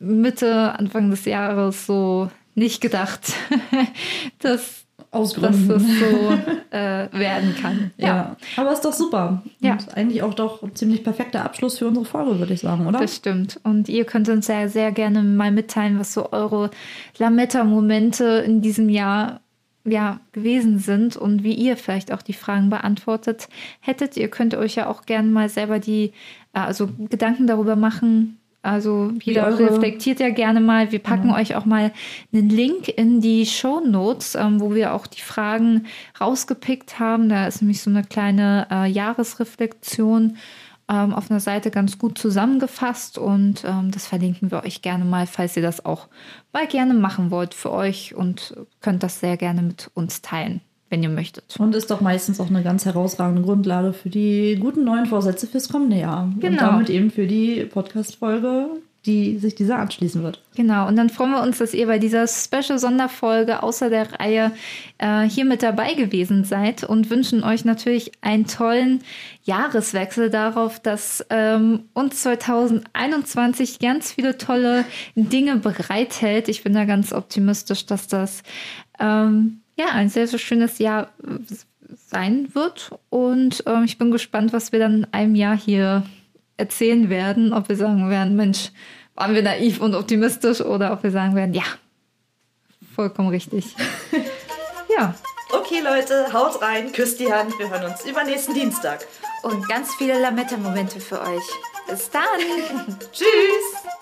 Mitte, Anfang des Jahres so nicht gedacht, dass, Aus dass das so äh, werden kann. Ja, Ja, aber ist doch super. Ja. Und eigentlich auch doch ein ziemlich perfekter Abschluss für unsere Folge, würde ich sagen, oder? das stimmt. Und ihr könnt uns ja sehr gerne mal mitteilen, was so eure Lametta-Momente in diesem Jahr ja, gewesen sind und wie ihr vielleicht auch die Fragen beantwortet hättet. Ihr könnt euch ja auch gerne mal selber die, äh, also Gedanken darüber machen. Also jeder eure- reflektiert ja gerne mal. Wir packen euch auch mal einen Link in die Show Notes, ähm, wo wir auch die Fragen rausgepickt haben. Da ist nämlich so eine kleine äh, Jahresreflexion ähm, auf einer Seite ganz gut zusammengefasst und ähm, das verlinken wir euch gerne mal, falls ihr das auch mal gerne machen wollt für euch und könnt das sehr gerne mit uns teilen, wenn ihr möchtet. Und ist doch meistens auch eine ganz herausragende Grundlage für die guten neuen Vorsätze fürs kommende Jahr. Und Genau. damit eben für die Podcast-Folge, die sich dieser anschließen wird. Genau, und dann freuen wir uns, dass ihr bei dieser Special-Sonderfolge außer der Reihe äh, hier mit dabei gewesen seid und wünschen euch natürlich einen tollen Jahreswechsel darauf, dass ähm, uns 2021 ganz viele tolle Dinge bereithält. Ich bin da ganz optimistisch, dass das ähm, ja ein sehr, sehr schönes Jahr äh, sein wird. Und ähm, ich bin gespannt, was wir dann in einem Jahr hier erzählen werden, ob wir sagen werden, Mensch, waren wir naiv und optimistisch oder ob wir sagen werden, ja, vollkommen richtig. ja, Okay, Leute, haut rein, küsst die Hand. Wir hören uns übernächsten Dienstag. und ganz viele Lametta-Momente für euch. Bis dann! Tschüss!